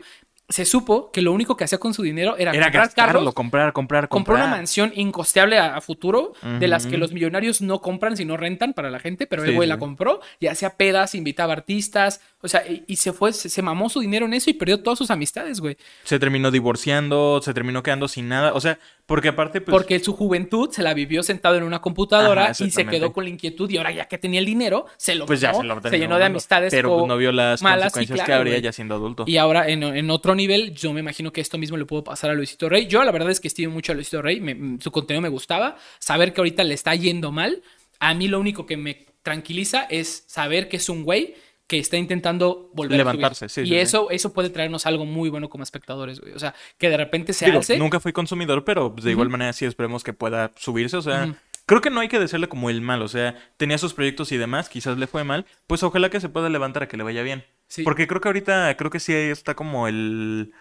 B: se supo que lo único que hacía con su dinero era,
A: Era
B: comprar
A: gastarlo,
B: carros,
A: comprar, comprar,
B: compró
A: comprar.
B: una mansión incosteable a, a futuro, de las que los millonarios no compran, sino rentan para la gente, pero el güey
A: sí.
B: la compró y hacía pedas, invitaba artistas, o sea, y, y se fue, se, se mamó su dinero en eso y perdió todas sus amistades, güey.
A: Se terminó divorciando, se terminó quedando sin nada. O sea, porque aparte, pues.
B: Porque su juventud se la vivió sentado en una computadora
A: Ajá,
B: y se quedó con la inquietud y ahora ya que tenía el dinero, se lo
A: Pues ya se lo
B: se llenó de amistades
A: Pero no vio las
B: malas,
A: consecuencias que habría ya siendo adulto.
B: Y ahora en, en otro nivel, yo me imagino que esto mismo le puedo pasar a Luisito Rey. Yo la verdad es que estimo mucho a Luisito Rey, me- mm, su contenido me gustaba. Saber que ahorita le está yendo mal, a mí lo único que me tranquiliza es saber que es un güey que está intentando volver
A: Levantarse,
B: a subir.
A: sí,
B: y
A: sí.
B: eso, eso puede traernos algo muy bueno como espectadores, güey. O sea, que de repente se
A: Digo,
B: hace.
A: nunca fui consumidor, pero de igual manera sí esperemos que pueda subirse. O sea, creo que no hay que decirle como el mal. O sea, tenía sus proyectos y demás, quizás le fue mal. Pues ojalá que se pueda levantar a que le vaya bien.
B: Sí.
A: Porque creo que ahorita, creo que sí está como el.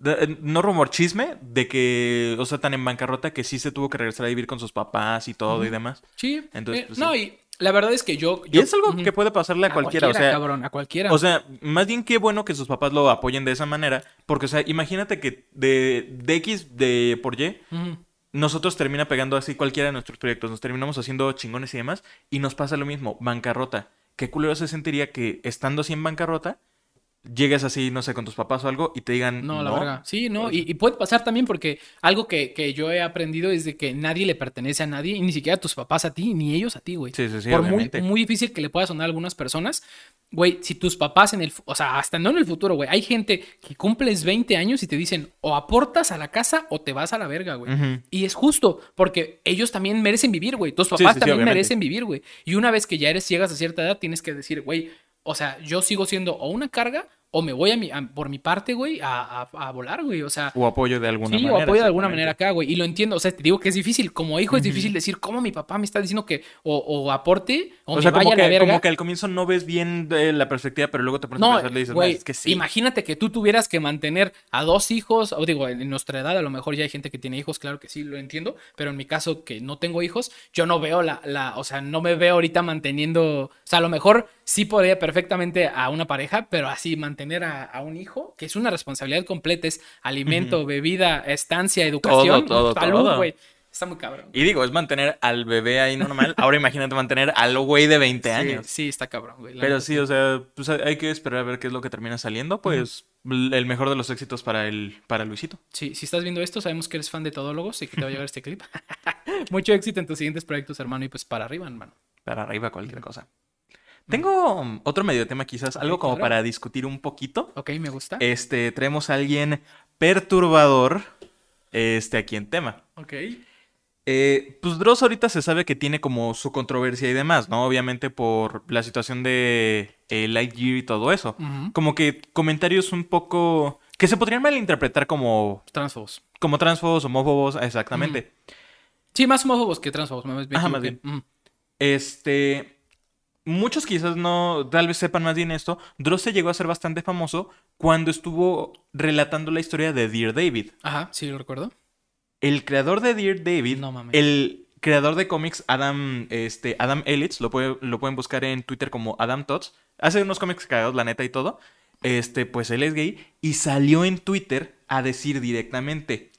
A: de- No rumor chisme de que, o sea, tan en bancarrota que sí se tuvo que regresar a vivir con sus papás y todo y demás.
B: Sí.
A: Entonces,
B: eh,
A: pues,
B: no,
A: sí.
B: y la verdad es que yo.
A: Y es algo que puede pasarle a, cualquiera, o sea,
B: cabrón, a cualquiera.
A: o sea, más bien qué bueno que sus papás lo apoyen de esa manera, porque, o sea, imagínate que de, de X de por Y, nosotros termina pegando así cualquiera de nuestros proyectos, nos terminamos haciendo chingones y demás, y nos pasa lo mismo, bancarrota. ¿Qué culero se sentiría que estando así en bancarrota, llegues así, no sé, con tus papás o algo y te digan,
B: No,
A: no,
B: la verga. Sí, no, y, y puede pasar también porque algo que, que yo he aprendido es de que nadie le pertenece a nadie, y ni siquiera tus papás a ti, ni ellos a ti, güey.
A: Sí, sí, sí,
B: Por muy,
A: obviamente.
B: muy difícil que le pueda sonar a algunas personas, güey, si tus papás en el, o sea, hasta no en el futuro, güey, hay gente que cumples 20 años y te dicen, o aportas a la casa o te vas a la verga, güey. Y es justo, porque ellos también merecen vivir, güey. Tus papás
A: sí, sí,
B: también merecen vivir, güey. Y una vez que ya eres, llegas a cierta edad, tienes que decir, güey, o sea, yo sigo siendo o una carga o me voy a mi, a- por mi parte, güey, a, a- a volar, güey. O sea,
A: O apoyo de alguna
B: sí,
A: manera.
B: o apoyo de alguna manera acá, güey. Y lo entiendo, o sea, te digo que es difícil. Como hijo es difícil decir, ¿cómo mi papá me está diciendo que o, o aporte o,
A: O
B: me
A: sea,
B: vaya
A: como
B: a la
A: que,
B: verga?
A: como que al comienzo no ves bien de la perspectiva, pero luego te pones a
B: No,
A: pensar y le dices,
B: güey,
A: "No, es que sí.
B: imagínate que tú tuvieras que mantener a dos hijos, o digo, en nuestra edad a lo mejor ya hay gente que tiene hijos, claro que sí, lo entiendo, pero en mi caso que no tengo hijos, yo no veo la, la o sea, no me veo ahorita manteniendo, o sea, a lo mejor sí podría perfectamente a una pareja, pero así mantener a, a un hijo, que es una responsabilidad completa, es alimento, bebida, estancia, educación,
A: todo,
B: salud, güey. Está muy cabrón.
A: Y digo, es mantener al bebé ahí normal. Ahora imagínate mantener al güey de 20
B: Sí,
A: años.
B: Sí, está cabrón, güey.
A: Pero sí, o sea, pues hay que esperar a ver qué es lo que termina saliendo. Pues el mejor de los éxitos para el para Luisito.
B: Sí, si estás viendo esto, sabemos que eres fan de Todólogos y que te va a llegar este clip. [LAUGHS] Mucho éxito en tus siguientes proyectos, hermano, y pues para arriba, hermano.
A: Para arriba cualquier cosa. Tengo otro medio tema quizás, algo como para discutir un poquito.
B: Ok, me gusta.
A: Este, traemos a alguien perturbador este, aquí en tema.
B: ok.
A: Eh, pues Dross ahorita se sabe que tiene como su controversia y demás, ¿no? Obviamente por la situación de eh, Lightyear y todo eso. Como que comentarios un poco... que se podrían malinterpretar como,
B: Transfobos.
A: como transfobos, homófobos, exactamente.
B: Sí, más homófobos que transfobos. Me, me
A: Ajá, más.
B: Ujú.
A: Este... Muchos quizás no, tal vez sepan más bien esto. Dross se llegó a ser bastante famoso cuando estuvo relatando la historia de Dear David.
B: Ajá, sí, lo recuerdo.
A: El creador de Dear David,
B: No mames.
A: el creador de cómics Adam, este, Adam Elitz, lo, puede- lo pueden buscar en Twitter como Adam Tots, hace unos cómics cagados, la neta y todo, este, pues él es gay y salió en Twitter a decir directamente,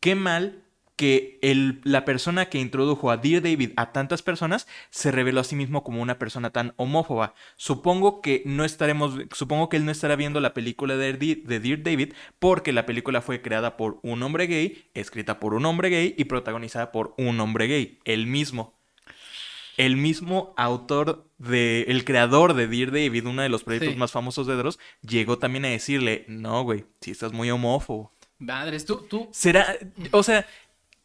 A: qué mal que el- la persona que introdujo a Dear David a tantas personas se reveló a sí mismo como una persona tan homófoba. Supongo que no estaremos, supongo que él no estará viendo la película de, de Dear David porque la película fue creada por un hombre gay, escrita por un hombre gay y protagonizada por un hombre gay, el mismo. El mismo autor de, el creador de Dear David, uno de los proyectos
B: Sí.
A: más famosos de Dross, llegó también a decirle, no, güey, si estás muy homófobo.
B: Madres, tú, tú.
A: Será, o sea,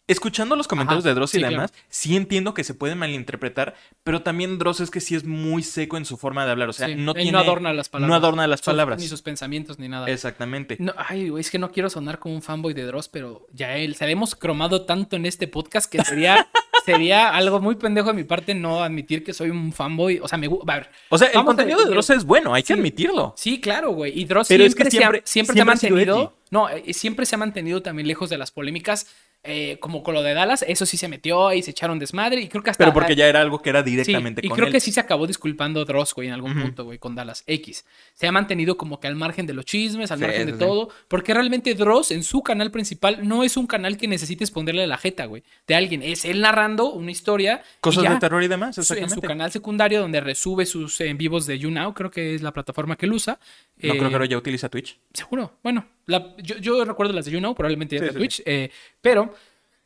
A: escuchando los comentarios
B: Ajá,
A: de Dross y
B: sí,
A: demás, sí entiendo que se puede malinterpretar, pero también Dross es que sí es muy seco en su forma de hablar, o sea,
B: sí,
A: no tiene...
B: no adorna las palabras.
A: No adorna las
B: Sus-
A: palabras.
B: Ni sus pensamientos, ni nada.
A: Exactamente.
B: No, ay, güey, es que no quiero sonar como un fanboy de Dross, pero ya él, se hemos cromado tanto en este podcast que sería, [LAUGHS] sería algo muy pendejo de mi parte no admitir que soy un fanboy. O sea, me gusta.
A: O sea, el contenido de Dross es bueno, hay que admitirlo.
B: Sí, claro, güey. Y Dross
A: Pero es
B: siempre,
A: que
B: se ha-
A: siempre-
B: siempre,
A: siempre ha
B: se ha
A: sido
B: mantenido. No, eh, siempre se ha mantenido también lejos de las polémicas. Eh, como con lo de Dallas, eso sí se metió y se echaron desmadre. Y creo que hasta.
A: Pero porque ya era algo que era
B: Sí,
A: directamente
B: y
A: con
B: creo
A: él.
B: que sí se acabó disculpando Dross, güey, en algún
A: Ujú.
B: punto, güey, con Dallas X. Se ha mantenido como que al margen de los chismes, al
A: Sí,
B: margen
A: sí,
B: de
A: sí.
B: todo, porque realmente Dross en su canal principal no es un canal que necesites ponerle la jeta, güey, de alguien. Es él narrando una historia. y
A: Cosas
B: ya.
A: de terror y demás,
B: Su- En su
A: exactamente.
B: canal secundario, donde resube sus en vivos de YouNow, creo que es la plataforma que él usa.
A: No creo
B: Eh,
A: que ahora ya utiliza Twitch.
B: Seguro. Bueno, la- yo, yo recuerdo las de YouNow, probablemente
A: Sí,
B: de
A: sí,
B: Twitch, eh, pero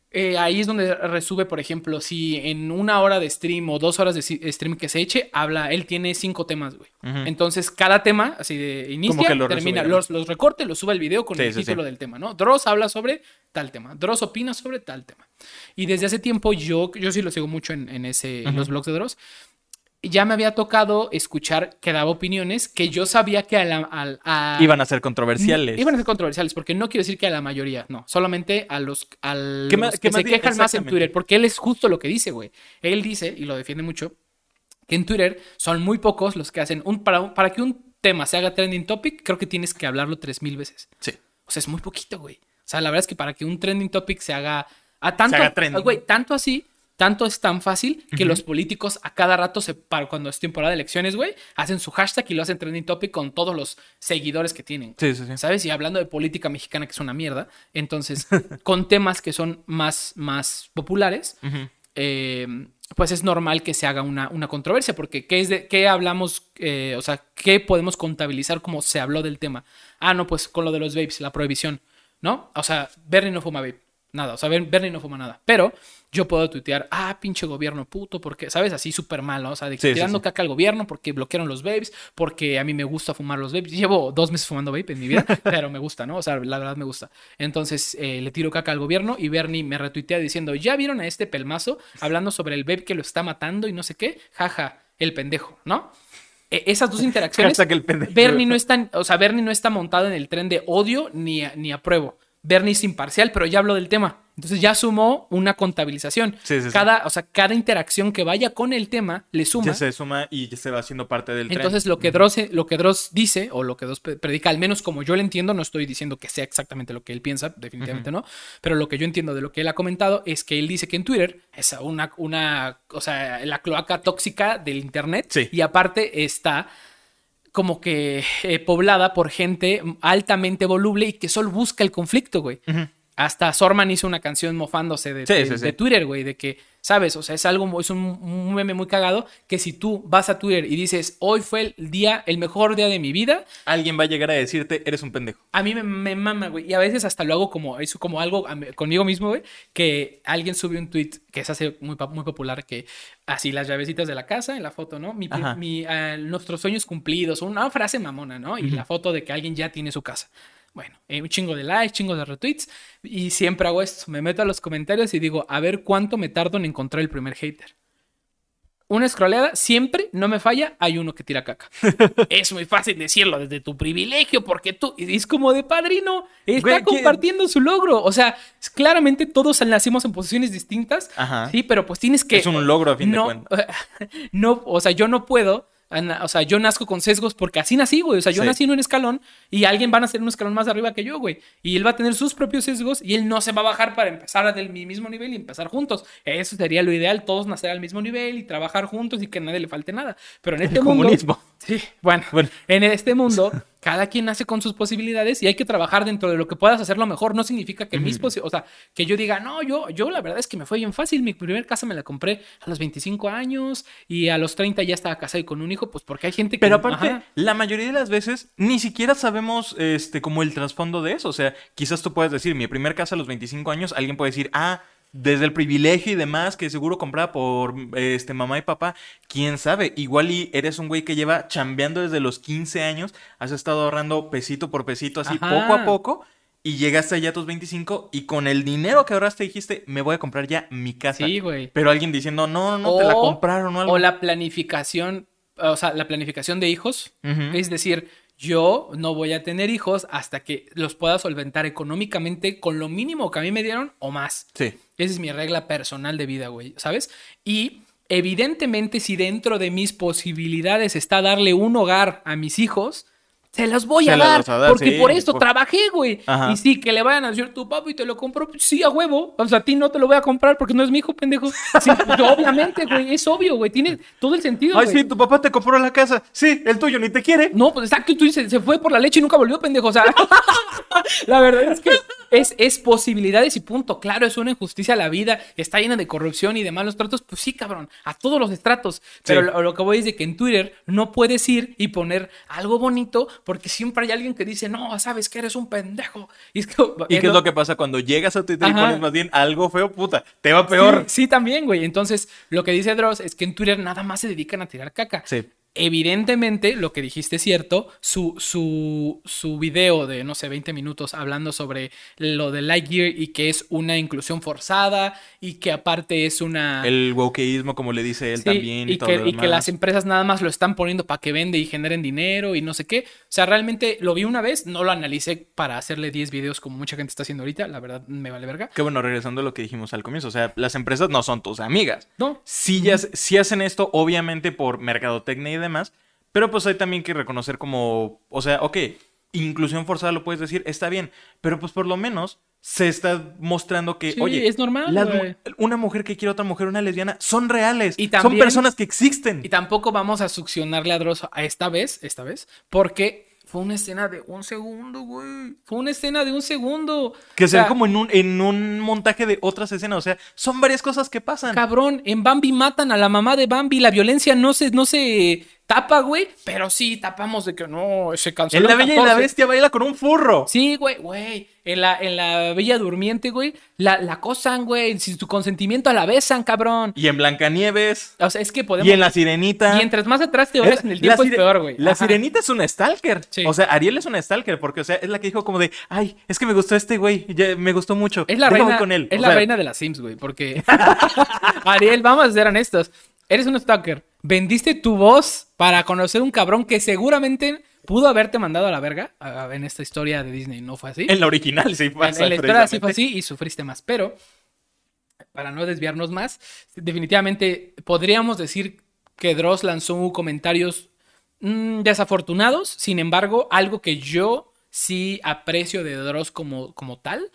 B: eh, ahí es donde resube, por ejemplo, si en una hora de stream o dos horas de stream que se eche, habla, él tiene cinco temas, güey. Entonces, cada tema, así de
A: lo
B: termina, los, los recorte, los sube al video con
A: Sí,
B: el título del tema, ¿no? Dross habla sobre tal tema, Dross opina sobre tal tema. Y desde hace tiempo yo, yo sí lo sigo mucho en, en ese, en los blogs de Dross. Ya me había tocado escuchar que daba opiniones que yo sabía que a la, al- a-
A: Iban a ser controversiales.
B: Iban a ser controversiales, porque no quiero decir que a la mayoría, no, solamente a los, al,
A: ¿Qué más-
B: los
A: qué
B: que
A: más
B: se quejan más en. Twitter, porque él es justo lo que dice, güey. Él dice, y lo defiende mucho, que en Twitter son muy pocos los que hacen un, para, para que un tema se haga trending topic, creo que tienes que hablarlo tres mil veces.
A: Sí.
B: O sea, es muy poquito, güey. O sea, la verdad es que para que un trending topic se haga a tanto,
A: haga trending.
B: güey, tanto así, tanto es tan fácil que los políticos a cada rato se para cuando es temporada de elecciones, güey, hacen su hashtag y lo hacen trending topic con todos los seguidores que tienen.
A: Sí, sí, sí.
B: ¿Sabes? Y hablando de política mexicana, que es una mierda. Entonces, [LAUGHS] con temas que son más, más populares, eh, pues es normal que se haga una, una controversia, porque ¿qué, es de, qué hablamos? eh, o sea, ¿qué podemos contabilizar como se habló del tema? Ah, no, pues con lo de los vapes, la prohibición, ¿no? O sea, Bernie no fuma vape, nada, o sea, Ber- Bernie no fuma nada, pero yo puedo tuitear, ah, pinche gobierno puto, porque, ¿sabes? Así súper mal, ¿no? O sea, de que
A: Sí,
B: tirando
A: sí.
B: caca al gobierno porque bloquearon los vapes, porque a mí me gusta fumar los vapes. Llevo dos meses fumando vape en mi vida, [LAUGHS] pero me gusta, ¿no? O sea, la verdad me gusta. Entonces eh, le tiro caca al gobierno y Bernie me retuitea diciendo, ¿ya vieron a este pelmazo hablando sobre el vape que lo está matando y no sé qué? Jaja, el pendejo, ¿no? eh, esas dos interacciones,
A: Hashtag el pendejo.
B: Bernie no está, o sea, Bernie no está montado en el tren de odio ni, a- ni apruebo. Bernie es imparcial, pero ya habló del tema. Entonces ya sumó una contabilización.
A: Sí, sí, sí.
B: cada, o sea, cada interacción que vaya con el tema le suma.
A: Ya se suma y ya se va haciendo parte del tren.
B: Entonces, lo que, Dross, lo que Dross dice, o lo que Dross pre- predica, al menos como yo lo entiendo, no estoy diciendo que sea exactamente lo que él piensa, definitivamente no, pero lo que yo entiendo de lo que él ha comentado es que él dice que en Twitter es una, una o sea, la cloaca tóxica del Internet
A: Sí.
B: y aparte está como que eh, poblada por gente altamente voluble y que solo busca el conflicto, güey. Hasta Sorman hizo una canción mofándose de,
A: Sí,
B: de-
A: sí, sí.
B: de Twitter, güey, de que, ¿sabes? O sea, es algo, es un, un meme muy cagado que si tú vas a Twitter y dices, hoy fue el día, el mejor día de mi vida,
A: Alguien va a llegar a decirte, eres un pendejo.
B: a mí me, me mama, güey. Y a veces hasta lo hago como, eso como algo conmigo mismo, güey, que alguien subió un tweet que se hace muy, muy popular, que así las llavecitas de la casa en la foto, ¿no? Mi, ah, nuestros sueños cumplidos, una frase mamona, ¿no? Y la foto de que alguien ya tiene su casa. Bueno, eh, un chingo de likes, chingo de retweets. Y siempre hago esto. Me meto a los comentarios y digo, a ver cuánto me tardo en encontrar el primer hater. Una scrolleada, siempre, no me falla, hay uno que tira caca. [LAUGHS] es muy fácil decirlo desde tu privilegio, porque tú, es como de padrino, está
A: Güey, ¿quién-
B: compartiendo su logro. O sea, claramente todos nacimos en posiciones distintas,
A: Ajá.
B: sí, pero pues tienes que...
A: Es un logro, a fin de
B: no,
A: cuentas. [LAUGHS]
B: no, o sea, yo no puedo, o sea, yo nazco con sesgos porque así nací, güey. O sea, yo
A: Sí.
B: nací en un escalón y alguien va a nacer en un escalón más arriba que yo, güey. Y él va a tener sus propios sesgos y él no se va a bajar para empezar del mi mismo nivel y empezar juntos. Eso sería lo ideal, todos nacer al mismo nivel y trabajar juntos y que a nadie le falte nada. Pero en este mundo...
A: comunismo.
B: Sí, bueno,
A: Bueno.
B: en este mundo, [LAUGHS] cada quien nace con sus posibilidades y hay que trabajar dentro de lo que puedas hacerlo mejor. No significa que mis posi- o sea, que yo diga, no, yo, yo la verdad es que me fue bien fácil. Mi primer casa me la compré a los 25 años y a los 30 ya estaba casado y con un hijo, pues porque hay gente que.
A: Pero aparte,
B: Ajá.
A: la mayoría de las veces ni siquiera sabemos este como el trasfondo de eso. O sea, quizás tú puedes decir, mi primer casa a los 25 años, alguien puede decir, ah, desde el privilegio y demás, que seguro compraba por este mamá y papá, quién sabe. Igual y eres un güey que lleva chambeando desde los 15 años, has estado ahorrando pesito por pesito, así
B: Ajá.
A: poco a poco. Y llegaste allá a tus 25 y con el dinero que ahorraste dijiste, me voy a comprar ya mi casa.
B: Sí, güey.
A: Pero alguien diciendo, no, no, no, te la compraron o algo.
B: O la planificación, o sea, la planificación de hijos. Es decir, yo no voy a tener hijos hasta que los pueda solventar económicamente con lo mínimo que a mí me dieron o más.
A: Sí.
B: Esa es mi regla personal de vida, güey, ¿sabes? Y evidentemente si dentro de mis posibilidades está darle un hogar a mis hijos, se los voy
A: Se
B: a dar,
A: vas a dar,
B: porque
A: sí,
B: por esto
A: por-
B: trabajé, güey.
A: Ajá.
B: Y sí, que le vayan a decir tu papi te lo compro, pues, sí, a huevo. O sea, a ti no te lo voy a comprar porque no es mi hijo, pendejo. Sí, [LAUGHS] pues, obviamente, güey, es obvio, güey, tiene todo el sentido,
A: Ay,
B: güey.
A: sí, tu papá te compró la casa. Sí, el tuyo ni te quiere.
B: No, pues exacto, tú dices, se fue por la leche y nunca volvió, pendejo. O sea, [LAUGHS] la verdad es que es, es posibilidades y punto. Claro, es una injusticia la vida, está llena de corrupción y de malos tratos. Pues sí, cabrón, a todos los estratos. Pero
A: Sí.
B: lo, lo que voy es de que en Twitter no puedes ir y poner algo bonito porque siempre hay alguien que dice, no, sabes que eres un pendejo. Y, es que,
A: ¿Y qué es lo que pasa cuando llegas a Twitter y pones más bien algo feo? Puta, te va peor.
B: Sí, sí, también, güey. Entonces, lo que dice Dross es que en Twitter nada más se dedican a tirar caca.
A: Sí.
B: Evidentemente, lo que dijiste es cierto. Su, su, su video de, no sé, 20 minutos hablando sobre lo de Lightyear y que es una inclusión forzada y que aparte es una...
A: El wokeísmo, como le dice él
B: Sí,
A: también. Y,
B: y,
A: todo
B: que,
A: lo
B: y que las empresas nada más lo están poniendo para que vende y generen dinero y no sé qué. O sea, realmente lo vi una vez, no lo analicé para hacerle 10 videos como mucha gente está haciendo ahorita. La verdad, me vale verga.
A: Que bueno, regresando a lo que dijimos al comienzo. O sea, las empresas no son tus amigas.
B: No,
A: ya, sí hacen esto, obviamente, por mercadotecnia y demás. Pero pues hay también que reconocer como. O sea, ok, inclusión forzada lo puedes decir, está bien. Pero pues por lo menos se está mostrando que,
B: Sí,
A: oye,
B: es normal,
A: las una mujer que quiere a otra mujer, una lesbiana, son reales.
B: Y
A: son personas que existen.
B: Y tampoco vamos a succionarle a Dross a esta vez, esta vez, porque fue una escena de un segundo, güey. Fue una escena de un segundo.
A: Que
B: O
A: se ve
B: sea,
A: como en un, en un montaje de otras escenas. O sea, son varias cosas que pasan.
B: Cabrón, en Bambi matan a la mamá de Bambi. La violencia no se, no se tapa, güey. Pero sí tapamos de que no, se canceló.
A: En La
B: el
A: Bella y la
B: 14.
A: Bestia baila con un furro.
B: Sí, güey, güey. En la, en la Bella Durmiente, güey, la, la acosan, güey. Sin su consentimiento la besan, cabrón.
A: Y en Blancanieves.
B: O sea, es que podemos.
A: Y en La Sirenita.
B: Mientras más atrás te vayas en el tiempo es peor, güey.
A: La
B: Ajá.
A: sirenita es una stalker.
B: Sí.
A: O sea, Ariel es una stalker porque, o sea, es la que dijo como de, ay, es que me gustó este güey, me gustó mucho.
B: Es la
A: déjame
B: reina,
A: con él.
B: es
A: O
B: la
A: sea,
B: reina de las Sims, güey, porque [LAUGHS] Ariel, vamos a ser honestos. Eres un stalker. Vendiste tu voz para conocer un cabrón que seguramente pudo haberte mandado a la verga. En esta historia de Disney no fue así.
A: En la original sí
B: En,
A: pasa.
B: en la historia sí fue así y sufriste más. Pero, para no desviarnos más, definitivamente podríamos decir que Dross lanzó comentarios mm, desafortunados. Sin embargo, algo que yo sí aprecio de Dross como, como tal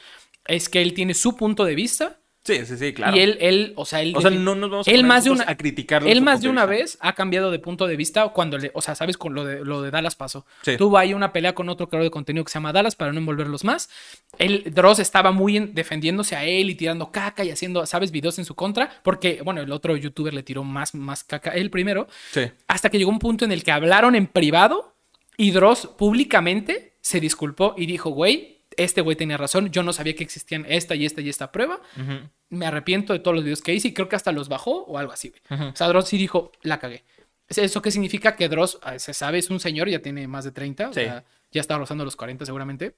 B: es que él tiene su punto de vista.
A: Sí, sí, sí, claro.
B: Y él, él, o sea, él,
A: o sea, no nos vamos a
B: él más de una-
A: a criticarlo.
B: él más de una vez ha cambiado de punto de vista cuando le, o sea, sabes, con lo de, lo de Dallas pasó.
A: Sí.
B: Tuvo ahí una pelea con otro creador de contenido que se llama Dallas para no envolverlos más. Él, Dross estaba muy en- defendiéndose a él y tirando caca y haciendo, sabes, videos en su contra, porque, bueno, el otro youtuber le tiró más, más caca, él primero,
A: Sí.
B: hasta que llegó un punto en el que hablaron en privado y Dross públicamente se disculpó y dijo, güey, este güey tenía razón, yo no sabía que existían esta y esta y esta prueba
A: Ujú.
B: me arrepiento de todos los videos que hice y creo que hasta los bajó o algo así, güey.
A: Ujú.
B: O sea, Dross sí dijo, la cagué. ¿Es ¿Eso qué significa? Que Dross, ah, se sabe, es un señor, ya tiene más de 30, o
A: Sí.
B: sea, ya está rozando los 40 seguramente.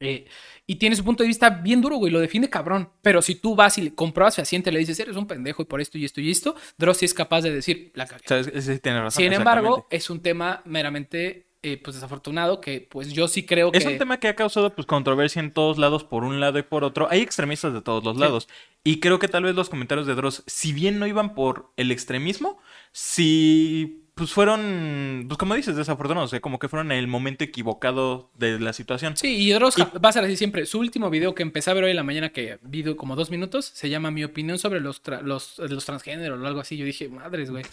B: Eh, y tiene su punto de vista bien duro, güey, lo defiende cabrón. Pero si tú vas y le compruebas fehaciente, le dices, eres un pendejo y por esto y esto y esto, Dross sí es capaz de decir, la cagué.
A: O sea, sí tiene razón.
B: Sin embargo, es un tema meramente, eh, pues, desafortunado que, pues, yo sí creo que...
A: Es un tema que ha causado pues controversia en todos lados, por un lado y por otro. Hay extremistas de todos los
B: Sí.
A: lados. Y creo que tal vez los comentarios de Dross, si bien no iban por el extremismo, sí pues fueron, pues como dices, desafortunados. o sea, como que fueron el momento equivocado de la situación.
B: Sí, y Dross ja- va a ser así siempre. Su último video que empecé a ver hoy en la mañana, que vi como dos minutos, se llama Mi opinión sobre los, tra- los, los transgéneros o algo así. Yo dije, madres, güey.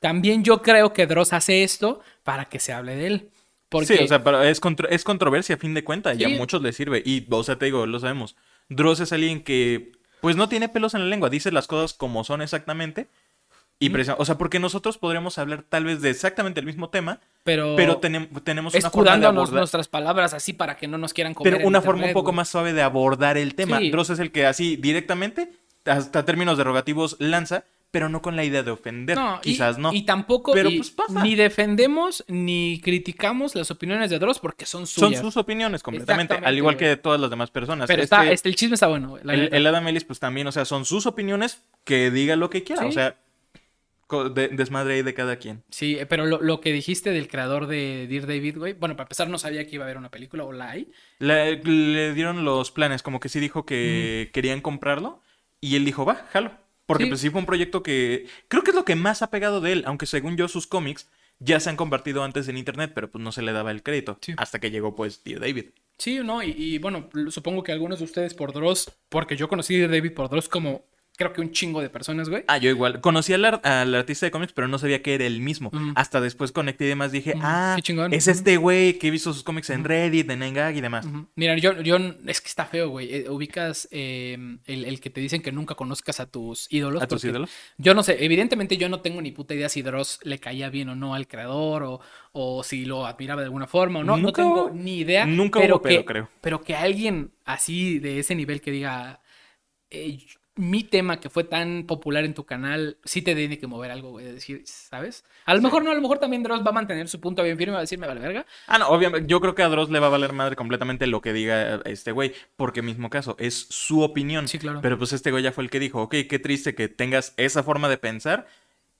B: También yo creo que Dross hace esto para que se hable de él. Porque
A: Sí, o sea, pero es, contro- es controversia a fin de cuentas y a muchos les sirve. Y, o sea, te digo, lo sabemos. Dross es alguien que, pues no tiene pelos en la lengua, dice las cosas como son exactamente. Y presa- o sea, porque nosotros podríamos hablar tal vez de exactamente el mismo tema,
B: pero,
A: pero tenem- tenemos una forma de
B: escudándonos
A: abordar,
B: nuestras palabras así para que no nos quieran comer.
A: pero una forma un poco
B: güey.
A: más suave de abordar el tema.
B: Sí.
A: Dross es el que así directamente, hasta términos derogativos, lanza, pero no con la idea de ofender.
B: No, y-
A: Quizás no.
B: Y tampoco
A: Pero,
B: y
A: pues, pasa.
B: ni defendemos ni criticamos las opiniones de Dross porque son
A: Son
B: suyas.
A: sus opiniones completamente, al igual que de todas las demás personas.
B: Pero
A: Este-
B: está, este, el chisme está bueno.
A: El, Adam Ellis, pues también, o sea, son sus opiniones, que diga lo que quiera,
B: Sí.
A: o sea, de- desmadre ahí de cada quien.
B: Sí, eh, pero lo, lo que dijiste del creador de Dear David, güey. Bueno, para empezar, no sabía que iba a haber una película o la hay.
A: Le, le dieron los planes, como que sí dijo que querían comprarlo, y él dijo, va, jalo. Porque
B: Sí.
A: pues sí fue un proyecto que creo que es lo que más ha pegado de él, aunque según yo sus cómics ya se han compartido antes en internet, pero pues no se le daba el crédito,
B: Sí.
A: hasta que llegó pues Dear David.
B: Sí, no, y, y, bueno, supongo que algunos de ustedes por Dross, porque yo conocí a David por Dross como creo que un chingo de personas, güey.
A: Ah, yo igual. Conocí al, ar- al artista de cómics, pero no sabía que era el mismo. Hasta después conecté y demás dije, ah,
B: qué chingón.
A: es este güey que he visto sus cómics en Reddit, en Engag y demás.
B: Mira, yo, yo, es que está feo, güey. Eh, ubicas eh, el, el que te dicen que nunca conozcas a tus ídolos.
A: ¿A tus ídolos?
B: Yo no sé, evidentemente yo no tengo ni puta idea si Dross le caía bien o no al creador o, o si lo admiraba de alguna forma o no. no
A: Nunca
B: tengo
A: hubo-
B: ni idea.
A: nunca
B: pero
A: hubo pedo,
B: que,
A: creo.
B: Pero que alguien así de ese nivel que diga, eh, mi tema que fue tan popular en tu canal, sí te tiene que mover algo, güey, de decir, ¿sabes? A lo mejor no, a lo mejor también Dross va a mantener su punto bien firme y va a decir, me vale verga.
A: Ah, no, obviamente, yo creo que a Dross le va a valer madre completamente lo que diga este güey, porque mismo caso, es su opinión.
B: Sí, claro.
A: Pero pues este güey ya fue el que dijo, ok, qué triste que tengas esa forma de pensar.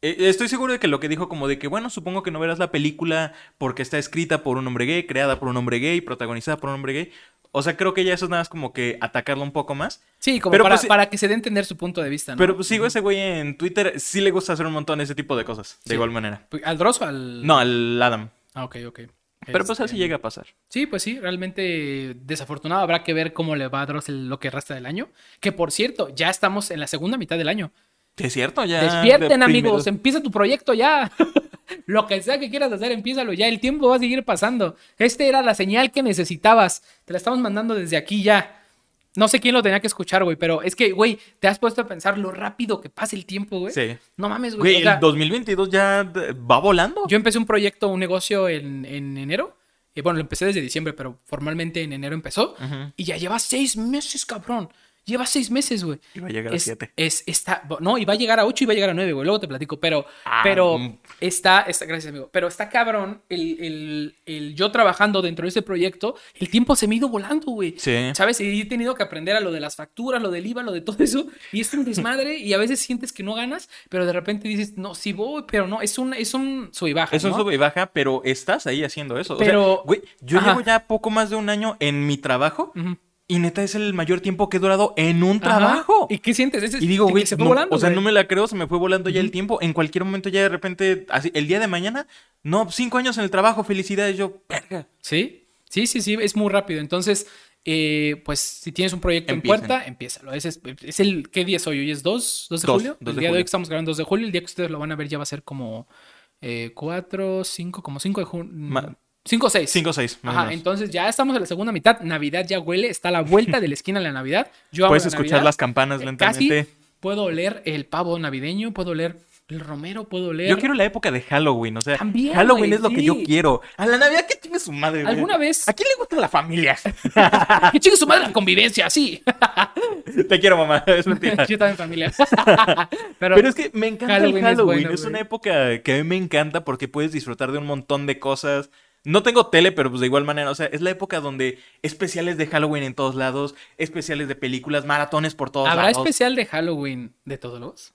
A: Eh, estoy seguro de que lo que dijo como de que, bueno, supongo que no verás la película porque está escrita por un hombre gay, creada por un hombre gay, protagonizada por un hombre gay. O sea, creo que ya eso es nada más como que atacarlo un poco más.
B: Sí, como
A: Pero,
B: para,
A: pues,
B: para que se dé a entender su punto de vista, ¿no?
A: Pero pues sigo ese güey en Twitter, sí le gusta hacer un montón ese tipo de cosas, de
B: Sí.
A: igual manera.
B: ¿Al Dross o al...?
A: No, al Adam.
B: Ah, ok, ok.
A: Pero pues
B: Este,
A: así llega a pasar.
B: Sí, pues sí, realmente desafortunado. Habrá que ver cómo le va a Dross lo que resta del año. Que por cierto, ya estamos en la segunda mitad del año.
A: Es cierto, ya.
B: Despierten,
A: de
B: amigos.
A: primeros-
B: Empieza tu proyecto ya. [LAUGHS] Lo que sea que quieras hacer, empiézalo ya. El tiempo va a seguir pasando. Esta era la señal que necesitabas. Te la estamos mandando desde aquí ya. No sé quién lo tenía que escuchar, güey, pero es que, güey, te has puesto a pensar lo rápido que pasa el tiempo, güey.
A: Sí.
B: No mames, güey.
A: Güey,
B: o sea,
A: el 2022 ya va volando.
B: yo empecé un proyecto, un negocio en, en enero. Y bueno, lo empecé desde diciembre, pero formalmente en enero empezó.
A: Ujú.
B: Y ya lleva seis meses, cabrón. Lleva seis meses, güey.
A: Y va a llegar a 7.
B: es, está, no, y va a llegar a 8 y va a llegar a 9, güey. Luego te platico, pero,
A: Ah,
B: pero
A: mm.
B: está, está, gracias, amigo. Pero está cabrón el, el, el yo trabajando dentro de ese proyecto, el tiempo se me ha ido volando, güey.
A: Sí.
B: ¿Sabes? Y he tenido que aprender a lo de las facturas, lo del IVA, lo de todo eso. Y es un desmadre y a veces sientes que no ganas, pero de repente dices, no, sí voy, pero no, es un, es un sub y baja.
A: Es un
B: ¿no?
A: sube y baja, pero estás ahí haciendo eso.
B: Pero-
A: o sea, güey, yo
B: Ajá.
A: llevo ya poco más de un año en mi trabajo
B: Ujú.
A: Y neta es el mayor tiempo que he durado en un
B: Ajá.
A: trabajo.
B: ¿Y qué sientes? Ese-
A: Y digo, güey,
B: se fue
A: no,
B: volando,
A: o sea,
B: güey.
A: no me la creo, se me fue volando ya el tiempo. En cualquier momento ya de repente, así, el día de mañana, no, cinco años en el trabajo, felicidades, yo, verga.
B: Sí, sí, sí, sí, es muy rápido. Entonces, eh, pues si tienes un proyecto
A: Empiecen.
B: en puerta, empiézalo. Ese es, es el, ¿qué día es hoy? ¿Hoy es 2, 2 de
A: Dos,
B: julio?
A: dos
B: el
A: de
B: día de hoy que estamos grabando 2 de julio, el día que ustedes lo van a ver ya va a ser como 4, 5, como 5 de junio.
A: Ma-
B: 5 o 6.
A: Cinco o seis. más o
B: Ajá,
A: menos.
B: entonces ya estamos en la segunda mitad. Navidad ya huele, está a la vuelta de la esquina de la Navidad. Yo
A: Puedes
B: la
A: escuchar
B: Navidad.
A: las campanas
B: Eh,
A: lentamente.
B: Casi puedo oler el pavo navideño, puedo oler el romero, puedo oler.
A: Yo quiero la época de Halloween, o sea,
B: También,
A: Halloween
B: güey,
A: es lo que
B: sí.
A: yo quiero. A la Navidad, que chingue su madre, güey.
B: ¿Alguna vez?
A: ¿A quién le gusta la familia? [LAUGHS]
B: ¡Que chingue su madre la convivencia! Sí. [LAUGHS]
A: Te quiero, mamá, es [LAUGHS] mentira.
B: Yo también familia. Pero,
A: Pero es que me encanta
B: Halloween
A: el
B: es
A: Halloween.
B: bueno,
A: Es, una época que a mí me encanta porque puedes disfrutar de un montón de cosas. No tengo tele, pero pues de igual manera, o sea, es la época donde especiales de Halloween en todos lados, especiales de películas, maratones por todos
B: ¿habrá
A: lados.
B: especial de Halloween de todos los?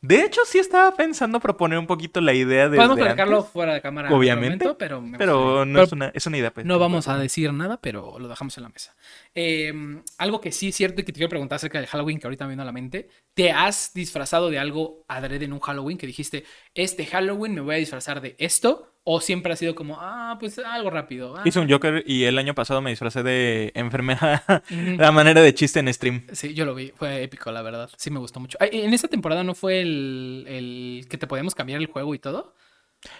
A: De hecho, sí estaba pensando proponer un poquito la idea de.
B: Podemos platicarlo fuera de cámara.
A: Obviamente,
B: momento, pero me
A: Pero no
B: Pero
A: es, una, es una idea, pues.
B: no vamos a decir nada, pero lo dejamos en la mesa. Eh, algo que sí es cierto y que te quiero preguntar acerca de Halloween, que ahorita me vino a la mente. ¿Te has disfrazado de algo adrede en un Halloween que dijiste, este Halloween me voy a disfrazar de esto? ¿O siempre ha sido como, ah, pues algo rápido? ah,
A: Hice un Joker y el año pasado me disfracé de enfermera la manera de chiste en stream.
B: Sí, yo lo vi, fue épico, la verdad. Sí me gustó mucho. En esta temporada no fue el, el que te podíamos cambiar el juego y todo.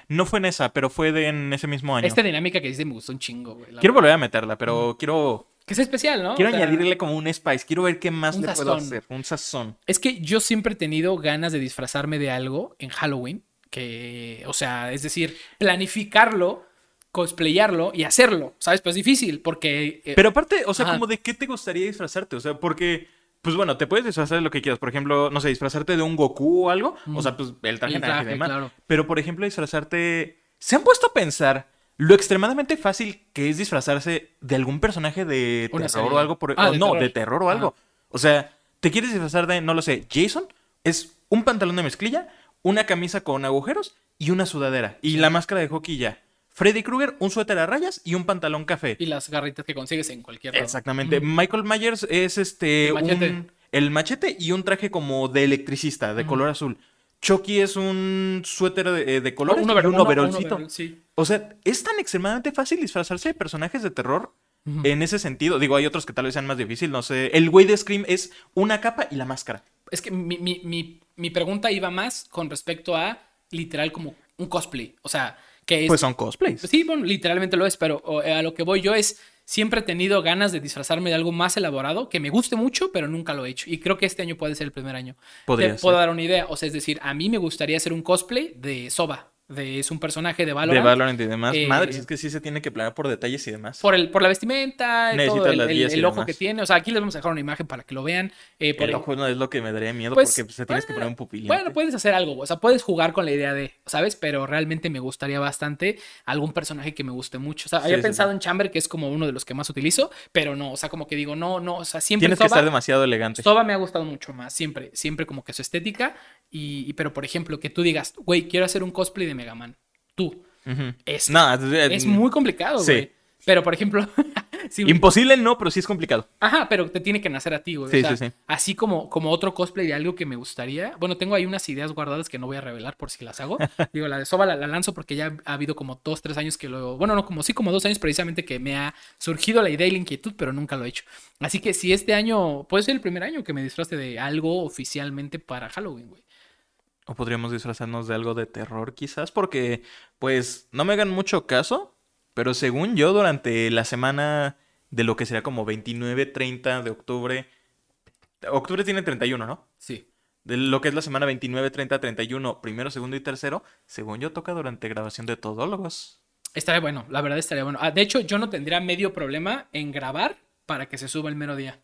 A: No fue en esa, pero fue de en ese mismo año.
B: Esta dinámica que dice me gustó un chingo, güey.
A: Quiero
B: verdad.
A: volver a meterla, pero quiero,
B: Que es especial, ¿no?
A: quiero
B: O sea,
A: añadirle como un spice. Quiero ver qué más le puedo hacer. Un sazón.
B: Es que yo siempre he tenido ganas de disfrazarme de algo en Halloween. Que, o sea, es decir, planificarlo, cosplayarlo y hacerlo. ¿Sabes? Pues es difícil porque... eh,
A: Pero aparte, o sea,
B: Ajá.
A: como de qué te gustaría disfrazarte. O sea, porque, pues bueno, te puedes disfrazar de lo que quieras. Por ejemplo, no sé, disfrazarte de un Goku o algo. O sea, pues el traje,
B: El traje,
A: demás.
B: claro.
A: Pero, por ejemplo, disfrazarte. ¿Se han puesto a pensar lo extremadamente fácil que es disfrazarse de algún personaje de
B: Una
A: terror
B: serie.
A: o algo? Por...
B: Ah,
A: o
B: de
A: no,
B: terror.
A: de terror o algo. O sea, te quieres disfrazar de, no lo sé, Jason. Es un pantalón de mezclilla, una camisa con agujeros y una sudadera. Y la máscara de hockey ya. Freddy Krueger, un suéter a rayas y un pantalón café.
B: Y las garritas que consigues en cualquier lado.
A: Exactamente. Michael Myers es este.
B: El machete.
A: un- el machete y un traje como de electricista, de color azul. Chucky es un suéter de, de colores
B: Un
A: un overolcito.
B: sí.
A: O sea, es tan extremadamente fácil disfrazarse de personajes de terror en ese sentido. Digo, hay otros que tal vez sean más difíciles, no sé. El güey de Scream es una capa y la máscara.
B: Es que mi, mi- mi- mi pregunta iba más con respecto a literal como un cosplay. O sea, que es.
A: Pues son cosplays.
B: Pues sí, bueno, literalmente lo es, pero o, eh, a lo que voy yo es. Siempre he tenido ganas de disfrazarme de algo más elaborado que me guste mucho, pero nunca lo he hecho. Y creo que este año puede ser el primer año.
A: Podría
B: Te puedo dar una idea. O sea, es decir, a mí me gustaría hacer un cosplay de Soba. De, es un personaje de
A: de
B: Valorant.
A: Valorant y demás.
B: Eh,
A: Madres, es que sí se tiene que planear por detalles y demás.
B: Por, el, por la vestimenta, todo el, ojo
A: demás.
B: que tiene. O sea, aquí les vamos a dejar una imagen para que lo vean. Eh, por
A: el ojo no es lo que me daría miedo
B: Pues,
A: porque pues, te tienes que
B: bueno,
A: poner un pupilín.
B: Bueno, puedes hacer algo, o sea, puedes jugar con la idea de, ¿sabes? Pero realmente me gustaría bastante algún personaje que me guste mucho. O sea,
A: Sí,
B: había
A: sí,
B: pensado
A: sí.
B: en Chamber, que es como uno de los que más utilizo, pero no, o sea, como que digo, no, no, o sea, siempre
A: Tienes que estar demasiado elegante.
B: Soba me ha gustado mucho más, siempre, siempre como que su estética. Y, y- pero por ejemplo, que tú digas, güey, quiero hacer un cosplay de Mega Man. Tú. Es,
A: No, es,
B: muy complicado,
A: sí.
B: güey. Pero por ejemplo, [LAUGHS] sí,
A: Imposible no, pero sí es complicado.
B: Ajá, pero te tiene que nacer a ti, güey.
A: Sí,
B: O sea,
A: sí, sí.
B: Así como, como otro cosplay de algo que me gustaría. Bueno, tengo ahí unas ideas guardadas que no voy a revelar por si las hago. [LAUGHS] Digo, la de Soba la, la lanzo porque ya ha habido como dos, tres años que lo. Bueno, no, como sí, como dos años precisamente que me ha surgido la idea y la inquietud, pero nunca lo he hecho. Así que si este año. Puede ser el primer año que me disfraste de algo oficialmente para Halloween, güey.
A: O podríamos disfrazarnos de algo de terror, quizás, porque, pues, no me hagan mucho caso, pero según yo, durante la semana de lo que sería como 29, 30 de octubre. Octubre tiene 31, ¿no?
B: Sí.
A: De lo que es la semana 29, 30, 31, primero, segundo y tercero, según yo, toca durante grabación de todólogos.
B: Estaría bueno, la verdad estaría bueno. Ah, de hecho, yo no tendría medio problema en grabar para que se suba el mero día.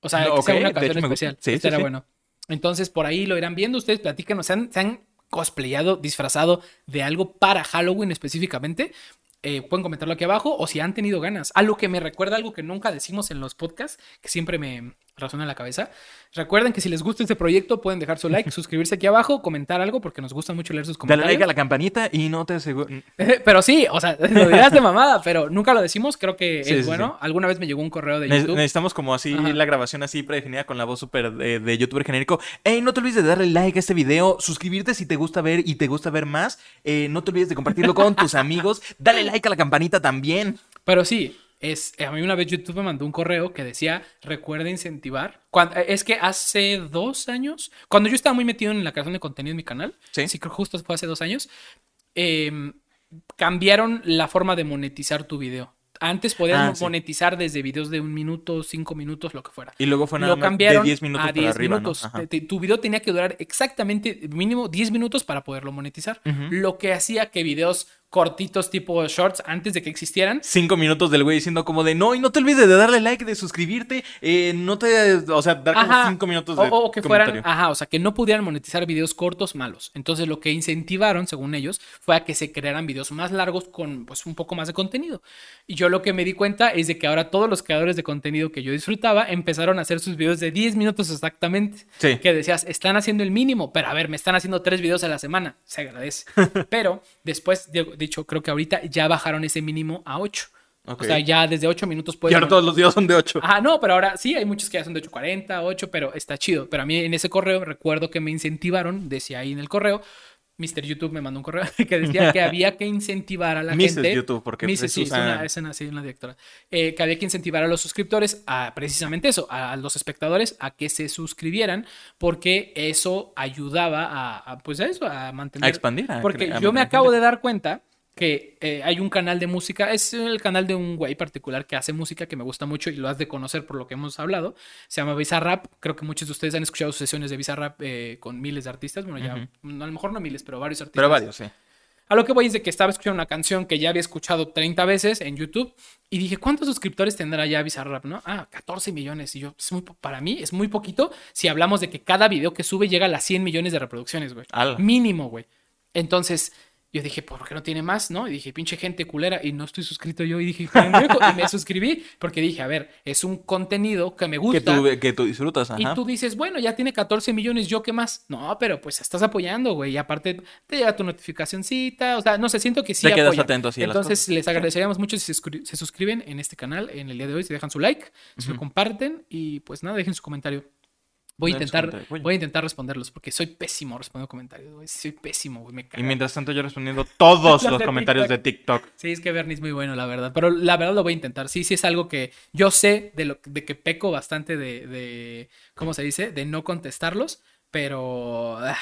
B: O sea,
A: No,
B: que sea una
A: hecho gusta.
B: especial.
A: Sí, sí,
B: era
A: sí.
B: bueno. Entonces, por ahí lo irán viendo. Ustedes platícanos. ¿Se han, se han cosplayado, disfrazado de algo para Halloween específicamente? Eh, pueden comentarlo aquí abajo o si han tenido ganas. Algo que me recuerda algo que nunca decimos en los podcasts, que siempre me resuena en la cabeza. Recuerden que si les gusta este proyecto pueden dejar su like, [LAUGHS] suscribirse aquí abajo, comentar algo porque nos gusta mucho leer sus
A: Dale
B: comentarios.
A: like a la campanita y no te aseguro. [LAUGHS]
B: Pero sí, o sea, [LAUGHS] lo dirás de mamada, pero nunca lo decimos, creo que
A: Sí,
B: es
A: sí,
B: bueno. Alguna vez me llegó un correo de
A: Ne-
B: YouTube.
A: Necesitamos como así
B: Ajá.
A: la grabación así predefinida con la voz súper de, de youtuber genérico. Ey, no te olvides de darle like a este video, suscribirte si te gusta ver y te gusta ver más. Eh, no te olvides de compartirlo con tus amigos. Dale like a la campanita también.
B: Pero sí, es, a mí una vez YouTube me mandó un correo que decía, recuerda incentivar. Eh, es que hace dos años, cuando yo estaba muy metido en la creación de contenido en mi canal,
A: Sí.
B: sí, justo fue hace dos años, em, cambiaron la forma de monetizar tu video. Antes podías
A: Ah, sí.
B: monetizar desde videos de un minuto, cinco minutos, lo que fuera.
A: Y luego fue nada
B: lo
A: más
B: cambiaron
A: de 10 minutos
B: a
A: para
B: 10
A: arriba, ¿no?
B: minutos. Tu video tenía que durar exactamente mínimo 10 minutos para poderlo monetizar. Lo que hacía que videos cortitos tipo shorts antes de que existieran
A: Cinco minutos del güey diciendo como de no, y no te olvides de darle like, de suscribirte. eh, no te. O sea, dar como
B: Ajá.
A: cinco minutos
B: O,
A: de.
B: o que fueran, ajá, o sea, que no pudieran monetizar videos cortos malos. Entonces, lo que incentivaron, según ellos, fue a que se crearan videos más largos con pues un poco más de contenido. Y yo lo que me di cuenta es de que ahora todos los creadores de contenido que yo disfrutaba empezaron a hacer sus videos de 10 minutos exactamente.
A: Sí.
B: Que decías, están haciendo el mínimo, pero a ver, me están haciendo tres videos a la semana. Se agradece. [LAUGHS] pero después, de- dicho, creo que ahorita ya bajaron ese mínimo a 8.
A: Ok.
B: O sea, ya desde 8 minutos puedes
A: y ahora todos los videos son de ocho.
B: Ajá, no, pero ahora sí, hay muchos que ya son de 840, 8, pero está chido. Pero a mí en ese correo recuerdo que me incentivaron, decía ahí en el correo, Mr. YouTube me mandó un correo [LAUGHS] que decía que [LAUGHS] había que incentivar a la
A: Mrs.
B: gente.
A: YouTube, porque
B: Mrs., sí, es una, es una, sí, una directora. Eh, que había que incentivar a los suscriptores a precisamente eso, a, a los espectadores a que se suscribieran, porque eso ayudaba a, a, pues a eso, a mantener.
A: A expandir.
B: Porque yo me acabo de dar cuenta que eh, hay un canal de música, es el canal de un güey particular que hace música que me gusta mucho y lo has de conocer por lo que hemos hablado. Se llama Bizarrap. Creo que muchos de ustedes han escuchado sus sesiones de Bizarrap eh, con miles de artistas. Bueno, ya, no, a lo mejor no miles, pero varios artistas.
A: Pero varios, sí.
B: A lo que voy es de que estaba escuchando una canción que ya había escuchado 30 veces en YouTube y dije, ¿cuántos suscriptores tendrá ya Bizarrap, no? Ah, 14 millones. Y yo, es muy, po- para mí es muy poquito si hablamos de que cada video que sube llega a las 100 millones de reproducciones, güey. Mínimo, güey. Entonces, yo dije, ¿por qué no tiene más? ¿No? Y dije, pinche gente culera. Y no estoy suscrito yo. Y dije, y me suscribí porque dije, a ver, es un contenido que me
A: Que
B: gusta.
A: tú, que tú disfrutas, ajá.
B: Y tú dices, bueno, ya tiene 14 millones, ¿yo qué más? No, pero pues estás apoyando, güey. Y aparte te llega tu notificacioncita. O sea, no sé, siento que sí
A: Te quedas
B: apoyan.
A: atento así a las
B: Entonces,
A: cosas.
B: les agradeceríamos mucho si se suscriben en este canal en el día de hoy, si dejan su like, si lo comparten y pues nada, dejen su comentario. Voy a intentar, voy a intentar responderlos porque soy pésimo respondiendo comentarios, güey. Soy pésimo, güey. Me
A: Y mientras tanto yo respondiendo todos [LAUGHS]
B: Los de
A: comentarios de TikTok.
B: Sí, es que Bernie es muy bueno, la verdad. Pero la verdad lo voy a intentar. Sí, sí es algo que yo sé de lo de que peco bastante de, de ¿cómo se dice? De no contestarlos. Pero ah,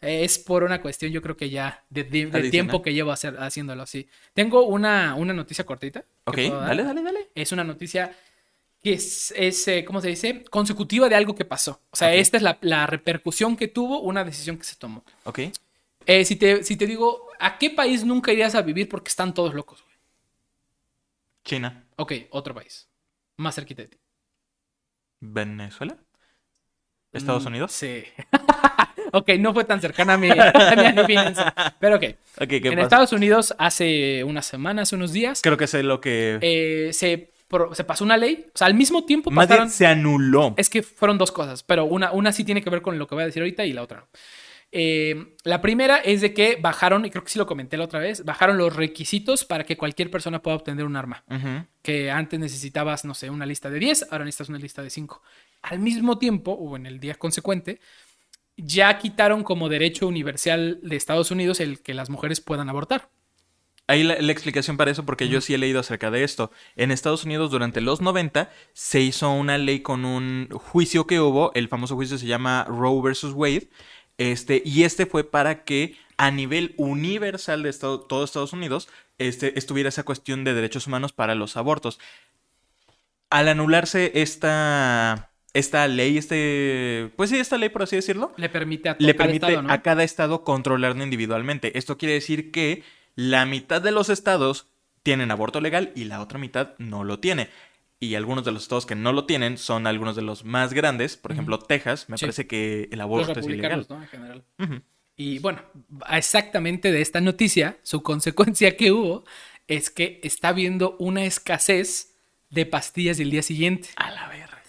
B: es por una cuestión, yo creo que ya de, de- de
A: Adicional.
B: tiempo que llevo hacer, haciéndolo así. Tengo una, una noticia cortita.
A: Ok, dale, dale, dale.
B: Es una noticia que es, es, eh, ¿cómo se dice? Consecutiva de algo que pasó. O sea, esta es la, la repercusión que tuvo una decisión que se tomó.
A: Ok.
B: Eh, si, te, si te digo, ¿a qué país nunca irías a vivir porque están todos locos, güey?
A: China.
B: Ok, otro país. Más cerquita de ti.
A: Venezuela. Estados
B: Mm,
A: Unidos.
B: Sí. [LAUGHS] ok, no fue tan cercana a mi, a mi. [LAUGHS] Pero ok.
A: Ok, ¿qué
B: En
A: pasa?
B: Estados Unidos, hace unas semanas, unos días,
A: Creo que sé lo que.
B: eh, se, pro- se pasó una ley. O sea, al mismo tiempo
A: Más
B: pasaron.
A: bien se anuló.
B: Es que fueron dos cosas, pero una, una sí tiene que ver con lo que voy a decir ahorita y la otra no. Eh, la primera es de que bajaron, y creo que sí lo comenté la otra vez, bajaron los requisitos para que cualquier persona pueda obtener un arma. Que antes necesitabas, no sé, una lista de 10, ahora necesitas una lista de 5. Al mismo tiempo, o en el día consecuente, ya quitaron como derecho universal de Estados Unidos el que las mujeres puedan abortar.
A: Ahí la, la explicación para eso, porque yo sí he leído acerca de esto. En Estados Unidos, durante los 90, se hizo una ley con un juicio que hubo. El famoso juicio se llama Roe versus Wade. Este, y este fue para que a nivel universal de Estado- todo Estados Unidos este, estuviera esa cuestión de derechos humanos para los abortos. Al anularse esta, esta ley, este, pues sí, esta ley, por así decirlo,
B: Le permite a, to-
A: le
B: cada
A: permite
B: estado, ¿no?
A: a cada estado controlarlo individualmente. Esto quiere decir que la mitad de los estados tienen aborto legal y la otra mitad no lo tiene. y algunos de los estados que no lo tienen son algunos de los más grandes. Por ejemplo, Texas, me
B: Sí.
A: parece que el
B: Los
A: aborto es ilegal.
B: ¿no? En general. Y bueno, exactamente de esta noticia, su consecuencia que hubo es que está habiendo una escasez de pastillas del día siguiente.
A: A la verga.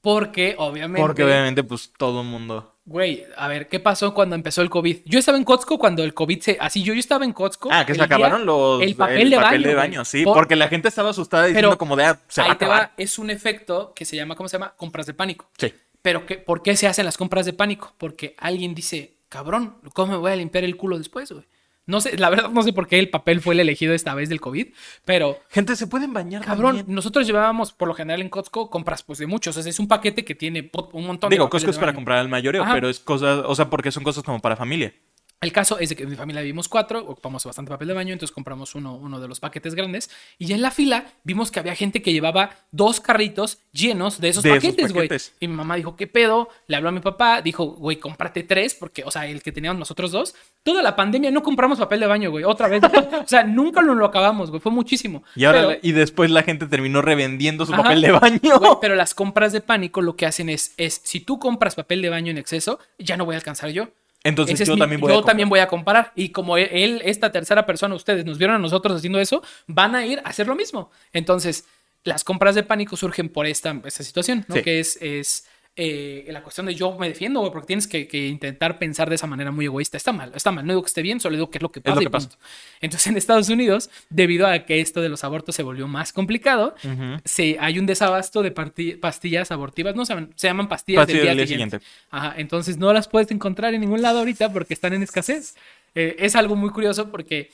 B: Porque obviamente...
A: Porque obviamente, pues todo el mundo.
B: Güey, a ver, ¿qué pasó cuando empezó el COVID? Yo estaba en Costco cuando el COVID se... Así, yo, yo estaba en Costco.
A: Ah, que se
B: el día-
A: acabaron los.
B: El papel de baño.
A: de
B: güey.
A: baño, sí.
B: Por-
A: Porque la gente estaba asustada diciendo
B: Pero
A: como de, ah, se va a
B: Ahí te va, es un efecto que se llama, ¿cómo se llama? Compras de pánico.
A: Sí.
B: Pero que, ¿por qué se hacen las compras de pánico? Porque alguien dice, cabrón, ¿cómo me voy a limpiar el culo después, güey? No sé, la verdad no sé por qué el papel fue el elegido esta vez del COVID, pero
A: Gente, se pueden bañar
B: cabrón,
A: también?
B: nosotros llevábamos por lo general en Costco compras pues de muchos, o sea, es un paquete que tiene un montón
A: Digo,
B: de papeles
A: Costco es para comprar al mayoreo,
B: Ajá.
A: pero es cosas, o sea, porque son cosas como para familia.
B: El caso es de que en mi familia vivimos cuatro, ocupamos bastante papel de baño, entonces compramos uno, uno de los paquetes grandes. Y ya en la fila vimos que había gente que llevaba dos carritos llenos de esos
A: De
B: paquetes, güey. Y mi mamá dijo, ¿qué pedo? Le habló a mi papá, dijo, güey, cómprate tres, porque, o sea, el que teníamos nosotros dos. Toda la pandemia no compramos papel de baño, güey, otra vez. [LAUGHS] o sea, nunca nos lo acabamos, güey, fue muchísimo.
A: Y ahora
B: Pero-
A: y después la gente terminó revendiendo su
B: Ajá.
A: papel de baño. [LAUGHS]
B: Pero las compras de pánico lo que hacen es, es, si tú compras papel de baño en exceso, ya no voy a alcanzar yo.
A: Entonces yo
B: mi-
A: también voy
B: yo
A: a comprar.
B: también voy a comparar. Y como él- él, esta tercera persona, ustedes nos vieron a nosotros haciendo eso, van a ir a hacer lo mismo. Entonces, las compras de pánico surgen por esta, esta situación, ¿no?
A: Sí.
B: Que es, es eh, la cuestión de yo me defiendo, güey, porque tienes que, que intentar pensar de esa manera muy egoísta. Está mal, está mal. No digo que esté bien, solo digo que es lo que pasa.
A: lo que pasa.
B: Entonces, en Estados Unidos, debido a que esto de los abortos se volvió más complicado, se, hay un desabasto de pastillas abortivas, no se llaman, se llaman pastillas,
A: Pastillas
B: del día,
A: del día
B: siguiente.
A: siguiente.
B: Ajá, entonces no las puedes encontrar en ningún lado ahorita porque están en escasez. Eh, es algo muy curioso porque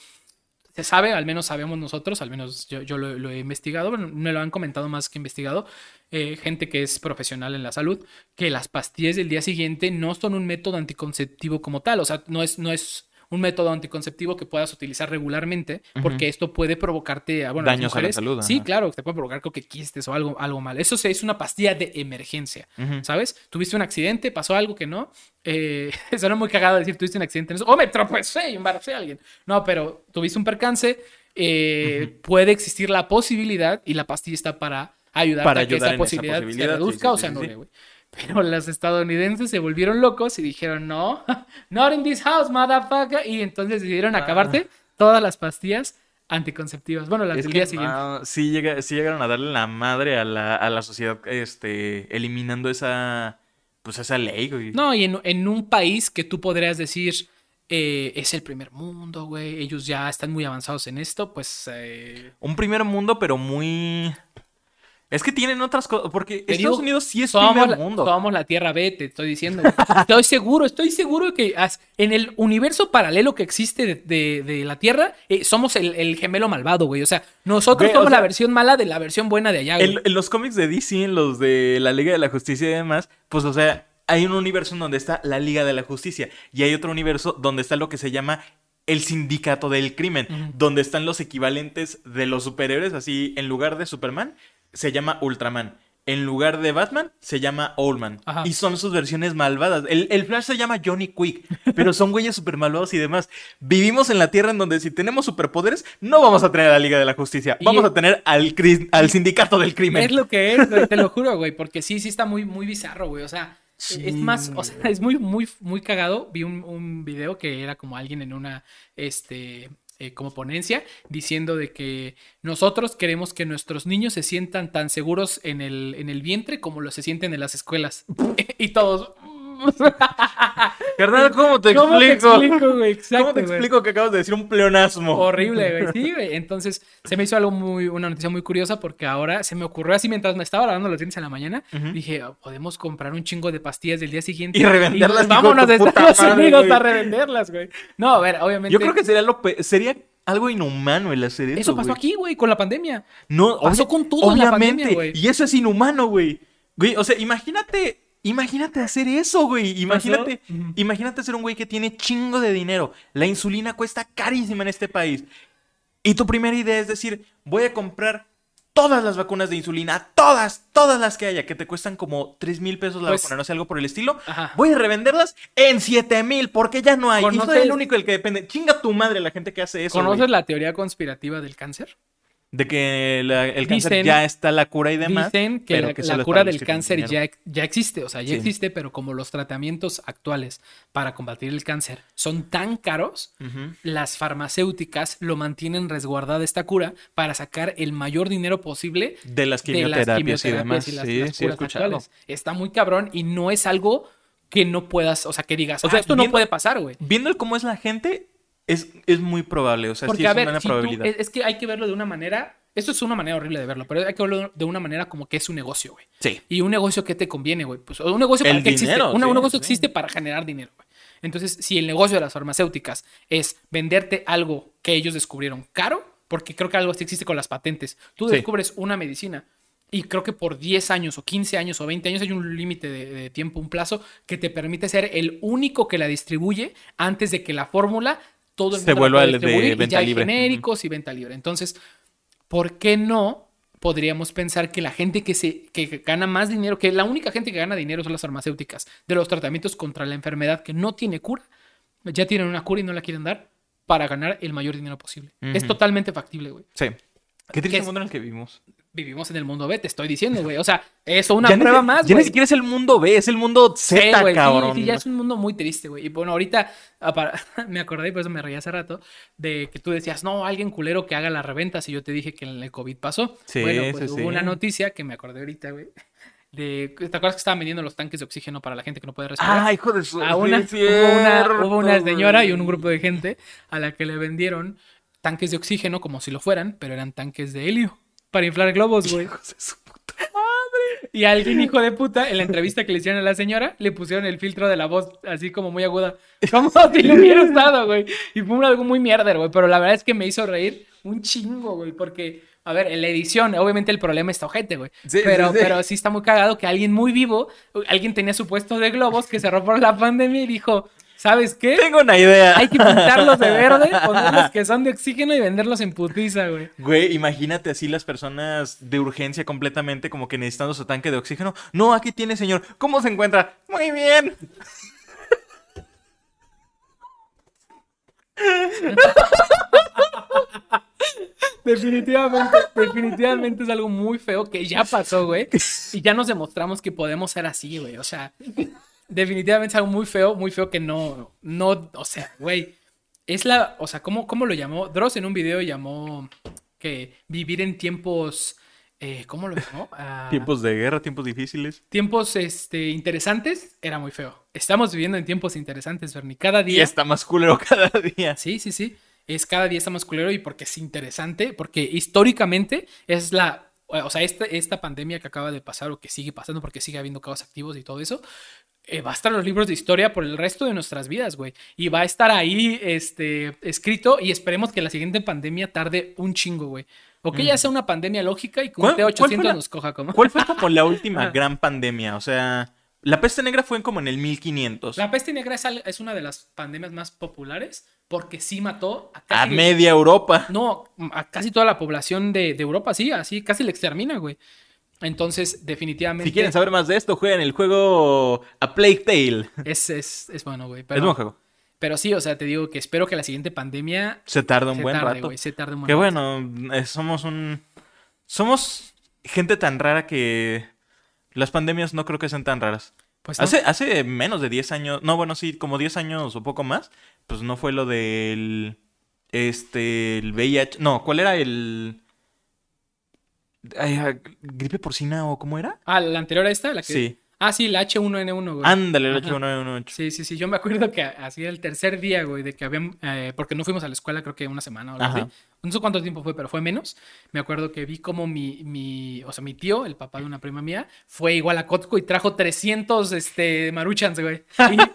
B: se sabe, al menos sabemos nosotros, al menos yo, yo lo, he investigado, bueno, me lo han comentado más que investigado, eh, gente que es profesional en la salud, que las pastillas del día siguiente no son un método anticonceptivo como tal, o sea, no es, no es un método anticonceptivo que puedas utilizar regularmente, porque esto puede provocarte, ah, bueno,
A: Daños a la salud,
B: Sí,
A: ajá.
B: claro, te puede provocar que quistes o algo, algo mal. Eso sí es una pastilla de emergencia. ¿sabes? Tuviste un accidente, pasó algo que no. Eh, [LAUGHS] suena muy cagado decir tuviste un accidente. O me tropecé y embaracé a alguien. No, pero tuviste un percance. eh, Puede existir la posibilidad y la pastilla está para ayudarte
A: Para
B: a que
A: ayudar
B: esa
A: en esa
B: posibilidad, se reduzca
A: sí,
B: o se
A: sí.
B: Pero los estadounidenses se volvieron locos y dijeron, no, [LAUGHS] not in this house, motherfucker. Y entonces decidieron
A: Ah.
B: acabarte todas las pastillas anticonceptivas. Bueno, las
A: Es
B: del
A: que,
B: día siguiente.
A: sí, llega, sí llegaron a darle la madre a la, a la sociedad, este, eliminando esa, pues esa ley, güey.
B: No, y en, en un país que tú podrías decir eh, es el primer mundo, güey, ellos ya están muy avanzados en esto, pues eh,
A: Un primer mundo, pero muy... Es que tienen otras cosas, porque
B: te
A: Estados
B: digo,
A: Unidos sí es primer
B: la,
A: mundo.
B: somos la Tierra B, te estoy diciendo. Estoy seguro, estoy seguro que en el universo paralelo que existe de, de- de la Tierra, eh, somos el, el gemelo malvado, güey. O sea, nosotros somos la
A: sea,
B: versión mala de la versión buena de allá, güey.
A: En, en los cómics de DC, en los de la Liga de la Justicia y demás, pues, o sea, hay un universo en donde está la Liga de la Justicia y hay otro universo donde está lo que se llama el sindicato del crimen, donde están los equivalentes de los superhéroes, así, en lugar de Superman, se llama Ultraman. En lugar de Batman, se llama Oldman.
B: Ajá.
A: Y son sus versiones malvadas. El, el Flash se llama Johnny Quick, pero son güeyes super malvados y demás. Vivimos en la Tierra en donde si tenemos superpoderes, no vamos a tener a la Liga de la Justicia.
B: Y-
A: Vamos a tener al, al sindicato del crimen.
B: Es lo que es, güey, te lo juro, güey, porque sí, sí está muy, muy bizarro, güey. O sea, es más, o sea, es muy, muy, muy cagado. Vi un, un video que era como alguien en una, este, eh, como ponencia, diciendo de que nosotros queremos que nuestros niños se sientan tan seguros en el, en el vientre como lo se sienten en las escuelas. [LAUGHS] y todos. [LAUGHS]
A: Carnal, ¿cómo te
B: ¿Cómo te
A: explico?
B: explico, güey? Exacto,
A: ¿Cómo te
B: güey.
A: explico que acabas de decir un pleonasmo?
B: Horrible, güey. [LAUGHS] Sí, güey. Entonces, se me hizo algo muy, una noticia muy curiosa porque ahora se me ocurrió así mientras me estaba lavando los dientes en la mañana.
A: Ujú.
B: Dije, "Oh, podemos comprar un chingo de pastillas del día siguiente
A: Y revenderlas, de
B: vámonos de Estados
A: madre,
B: Unidos
A: güey.
B: a revenderlas, güey. No, a ver, obviamente.
A: Yo creo que sería lo pe- sería algo inhumano el hacer eso.
B: eso pasó
A: güey.
B: aquí, güey, con la pandemia.
A: No,
B: Pasó
A: obvia-
B: con todo en la
A: obviamente.
B: pandemia, güey.
A: Y eso es inhumano, güey. Güey, o sea, imagínate, imagínate hacer eso, güey. Imagínate, imagínate ser un güey que tiene chingo de dinero. La insulina cuesta carísima en este país. Y tu primera idea es decir, voy a comprar todas las vacunas de insulina, todas, todas las que haya, que te cuestan como 3 mil pesos la
B: Pues-
A: vacuna, no sé, algo por el estilo.
B: Ajá.
A: Voy a revenderlas en 7 mil, porque ya no hay. Y soy
B: ¿Conoces-
A: el único el que depende. Chinga tu madre la gente que hace eso.
B: ¿Conoces
A: güey.
B: la teoría conspirativa del cáncer?
A: De que la- el cáncer ya está la cura y demás.
B: Dicen que
A: pero
B: la,
A: que
B: la cura del cáncer ya, ya existe, o sea, ya
A: Sí.
B: existe, pero como los tratamientos actuales para combatir el cáncer son tan caros, las farmacéuticas lo mantienen resguardada esta cura para sacar el mayor dinero posible
A: De las
B: de
A: quimioterapias, y demás.
B: y las,
A: sí,
B: las
A: sí,
B: curas
A: escuchado.
B: actuales. Está muy cabrón y no es algo que no puedas, o sea, que digas,
A: O
B: "Ah,
A: sea,
B: esto no puede pasar, güey.
A: Viendo cómo es la gente, es, es muy probable. O sea,
B: Porque,
A: sí
B: a
A: es
B: ver,
A: una
B: si tú-
A: probabilidad.
B: es, es que hay que verlo de una manera, esto es una manera horrible de verlo, pero hay que verlo de una manera como que es un negocio, güey.
A: Sí.
B: Y un negocio que te conviene, güey. Pues un negocio para qué existe. Una-
A: sí,
B: un negocio
A: sí.
B: existe para generar dinero, güey. Entonces, si el negocio de las farmacéuticas es venderte algo que ellos descubrieron caro, porque creo que algo así existe con las patentes. Tú
A: Sí.
B: descubres una medicina y creo que por 10 años o 15 años o 20 años hay un límite de, de tiempo, un plazo que te permite ser el único que la distribuye antes de que la fórmula todo el
A: Se
B: mundo la
A: vuelva
B: pueda
A: el de
B: y
A: venta
B: ya hay
A: libre.
B: genéricos y venta libre. Entonces, ¿por qué no podríamos pensar que la gente que se que gana más dinero, que la única gente que gana dinero son las farmacéuticas de los tratamientos contra la enfermedad que no tiene cura, ya tienen una cura y no la quieren dar para ganar el mayor dinero posible. Es totalmente factible, güey.
A: Sí. Qué triste mundo en el que vivimos.
B: Vivimos en el mundo B, te estoy diciendo, güey. O sea, eso una [LAUGHS]
A: ya
B: prueba más,
A: Ya ni
B: güey.
A: siquiera es el mundo B, es el mundo
B: Sí,
A: Z,
B: güey, sí,
A: cabrón.
B: sí, ya es un mundo muy triste, güey. Y bueno, ahorita [LAUGHS] me acordé, y por eso me reí hace rato, de que tú decías, no, alguien culero que haga las reventas. Y yo te dije que el COVID pasó.
A: Sí,
B: bueno, pues
A: sí,
B: hubo
A: sí.
B: una noticia que me acordé ahorita, güey. De, ¿Te acuerdas que estaban vendiendo los tanques de oxígeno para la gente que no puede respirar?
A: Ah, hijo de su.
B: a una, hubo, una, hubo una señora y
A: güey.
B: un grupo de gente a la que le vendieron tanques de oxígeno como si lo fueran, pero eran tanques de helio para inflar globos, güey.
A: Puta
B: Y alguien, hijo de puta, en la entrevista que le hicieron a la señora, le pusieron el filtro de la voz así como muy aguda. Como [LAUGHS] si le hubiera estado, güey. Y fue algo muy mierder, güey. Pero la verdad es que me hizo reír un chingo, güey. Porque, a ver, en la edición, obviamente el problema está ojete, güey.
A: Sí,
B: pero,
A: sí, sí.
B: pero sí está muy cagado que alguien muy vivo, alguien tenía su puesto de globos que cerró por la pandemia y dijo, ¿sabes qué?
A: Tengo una idea.
B: Hay que pintarlos de verde, [LAUGHS] ponerlos que son de oxígeno y venderlos en putiza, güey.
A: Güey, imagínate así las personas de urgencia completamente, como que necesitando su tanque de oxígeno. No, aquí tiene, señor. ¿Cómo se encuentra? Muy bien. [LAUGHS]
B: Definitivamente, definitivamente es algo muy feo que ya pasó, güey. Y ya nos demostramos que podemos ser así, güey. O sea, definitivamente es algo muy feo, muy feo que no, no, o sea, güey. Es la, o sea, ¿cómo, cómo lo llamó? Dross en un video llamó que vivir en tiempos, eh, ¿cómo lo llamó? Ah,
A: Tiempos de guerra, tiempos difíciles.
B: tiempos, este, interesantes, era muy feo. Estamos viviendo en tiempos interesantes, Bernie. Cada
A: Y
B: día.
A: está más culero [LAUGHS] cada día.
B: Sí, sí, sí. Es cada día está más culero y porque es interesante, porque históricamente es la, o sea, esta, esta pandemia que acaba de pasar o que sigue pasando porque sigue habiendo casos activos y todo eso, eh, va a estar en los libros de historia por el resto de nuestras vidas, güey. Y va a estar ahí, este, escrito y esperemos que la siguiente pandemia tarde un chingo, güey. O que ya sea una pandemia lógica y que un
A: ¿Cuál- cuál fue
B: T800
A: la-
B: nos coja como...
A: ¿Cuál fue como la [LAUGHS] última gran pandemia? O sea, la peste negra fue como en el 1500.
B: La peste negra es, una de las pandemias más populares porque sí mató a
A: A
B: casi...
A: media Europa.
B: No, a casi toda la población de, de Europa, sí, así casi la extermina, güey. Entonces, definitivamente.
A: Si quieren saber más de esto, jueguen el juego A Plague Tale.
B: Es, es, es bueno, güey.
A: es buen juego.
B: pero sí, o sea, te digo que espero que la siguiente pandemia
A: Se tarda un
B: se
A: buen
B: tarde,
A: rato.
B: Se tarde un buen
A: Qué
B: rato.
A: bueno, eh, somos un... Somos gente tan rara que las pandemias no creo que sean tan raras.
B: Pues no.
A: Hace, hace menos de 10 años, no, bueno, sí, como 10 años o poco más, pues no fue lo del... Este, el VIH... No, ¿cuál era el... ah, gripe porcina o cómo era?
B: Ah, la anterior a esta, la que.
A: Sí.
B: Ah, sí, la H1N1, güey.
A: Ándale, el
B: Ajá.
A: H1N1.
B: Sí, sí, sí. Yo me acuerdo que así el tercer día, güey, de que habían. eh, porque no fuimos a la escuela, creo que una semana o algo
A: Ajá.
B: así. No sé cuánto tiempo fue, pero fue menos. Me acuerdo que vi como mi, mi. O sea, mi tío, el papá de una prima mía, fue igual a Cotco y trajo 300 este, maruchans, güey.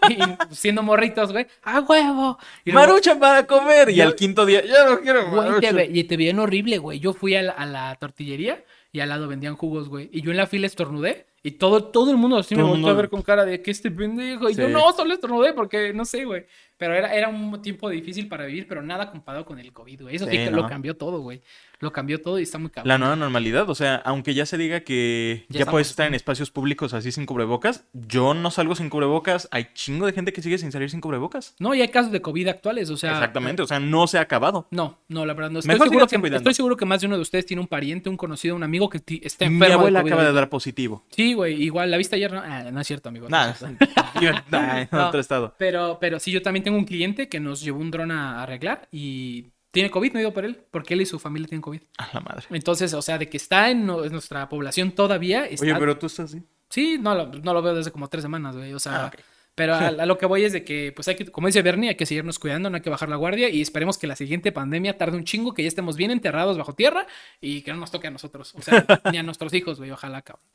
B: Y, y siendo morritos, güey. ¡A huevo! Y luego-
A: Marucha para comer. Y
B: Yo-
A: al quinto día, ya no quiero
B: Güey, te, y te veían horrible, güey. Yo fui a la, a la tortillería y al lado vendían jugos, güey. Y yo en la fila estornudé Y todo, todo el mundo así me
A: Todo
B: volvió a ver con cara de que este pendejo. Y yo, no, solo estornudé porque no sé, güey. Pero era, era un tiempo difícil para vivir, pero nada comparado con el COVID, güey. Eso sí,
A: Sí,
B: que
A: no.
B: lo cambió todo, güey. Lo cambió todo y está muy cabrón.
A: La nueva normalidad, o sea, aunque ya se diga que
B: Ya
A: puedes estar en espacios públicos así sin cubrebocas, yo no salgo sin cubrebocas, hay chingo de gente que sigue sin salir sin cubrebocas.
B: No, y hay casos de COVID actuales, o sea.
A: Exactamente, o sea, no se ha acabado.
B: No, no, la verdad no. Estoy
A: Mejor
B: seguro, que, estoy seguro que más de uno de ustedes tiene un pariente, un conocido, un amigo que está
A: Mi
B: enfermo.
A: abuela
B: COVID
A: acaba de dar positivo.
B: Sí, güey, igual, ¿la viste ayer? No, Ah, no es cierto, amigo. no es cierto. [LAUGHS]
A: en
B: No.
A: otro estado.
B: Pero, pero sí, yo también tengo un cliente que nos llevó un dron a arreglar y tiene COVID, no he ido por él, porque él y su familia tienen COVID.
A: A la madre.
B: Entonces, o sea, de que está en, no- en nuestra población todavía. Está...
A: Oye, pero tú estás así.
B: Sí, no lo, no lo veo desde como tres semanas, güey. O sea,
A: Ah.
B: Pero a, [LAUGHS] a lo que voy es de que, pues hay que, como dice Bernie, hay que seguirnos cuidando, no hay que bajar la guardia y esperemos que la siguiente pandemia tarde un chingo, que ya estemos bien enterrados bajo tierra y que no nos toque a nosotros. O sea, [LAUGHS] ni a nuestros hijos, güey. Ojalá, cabrón.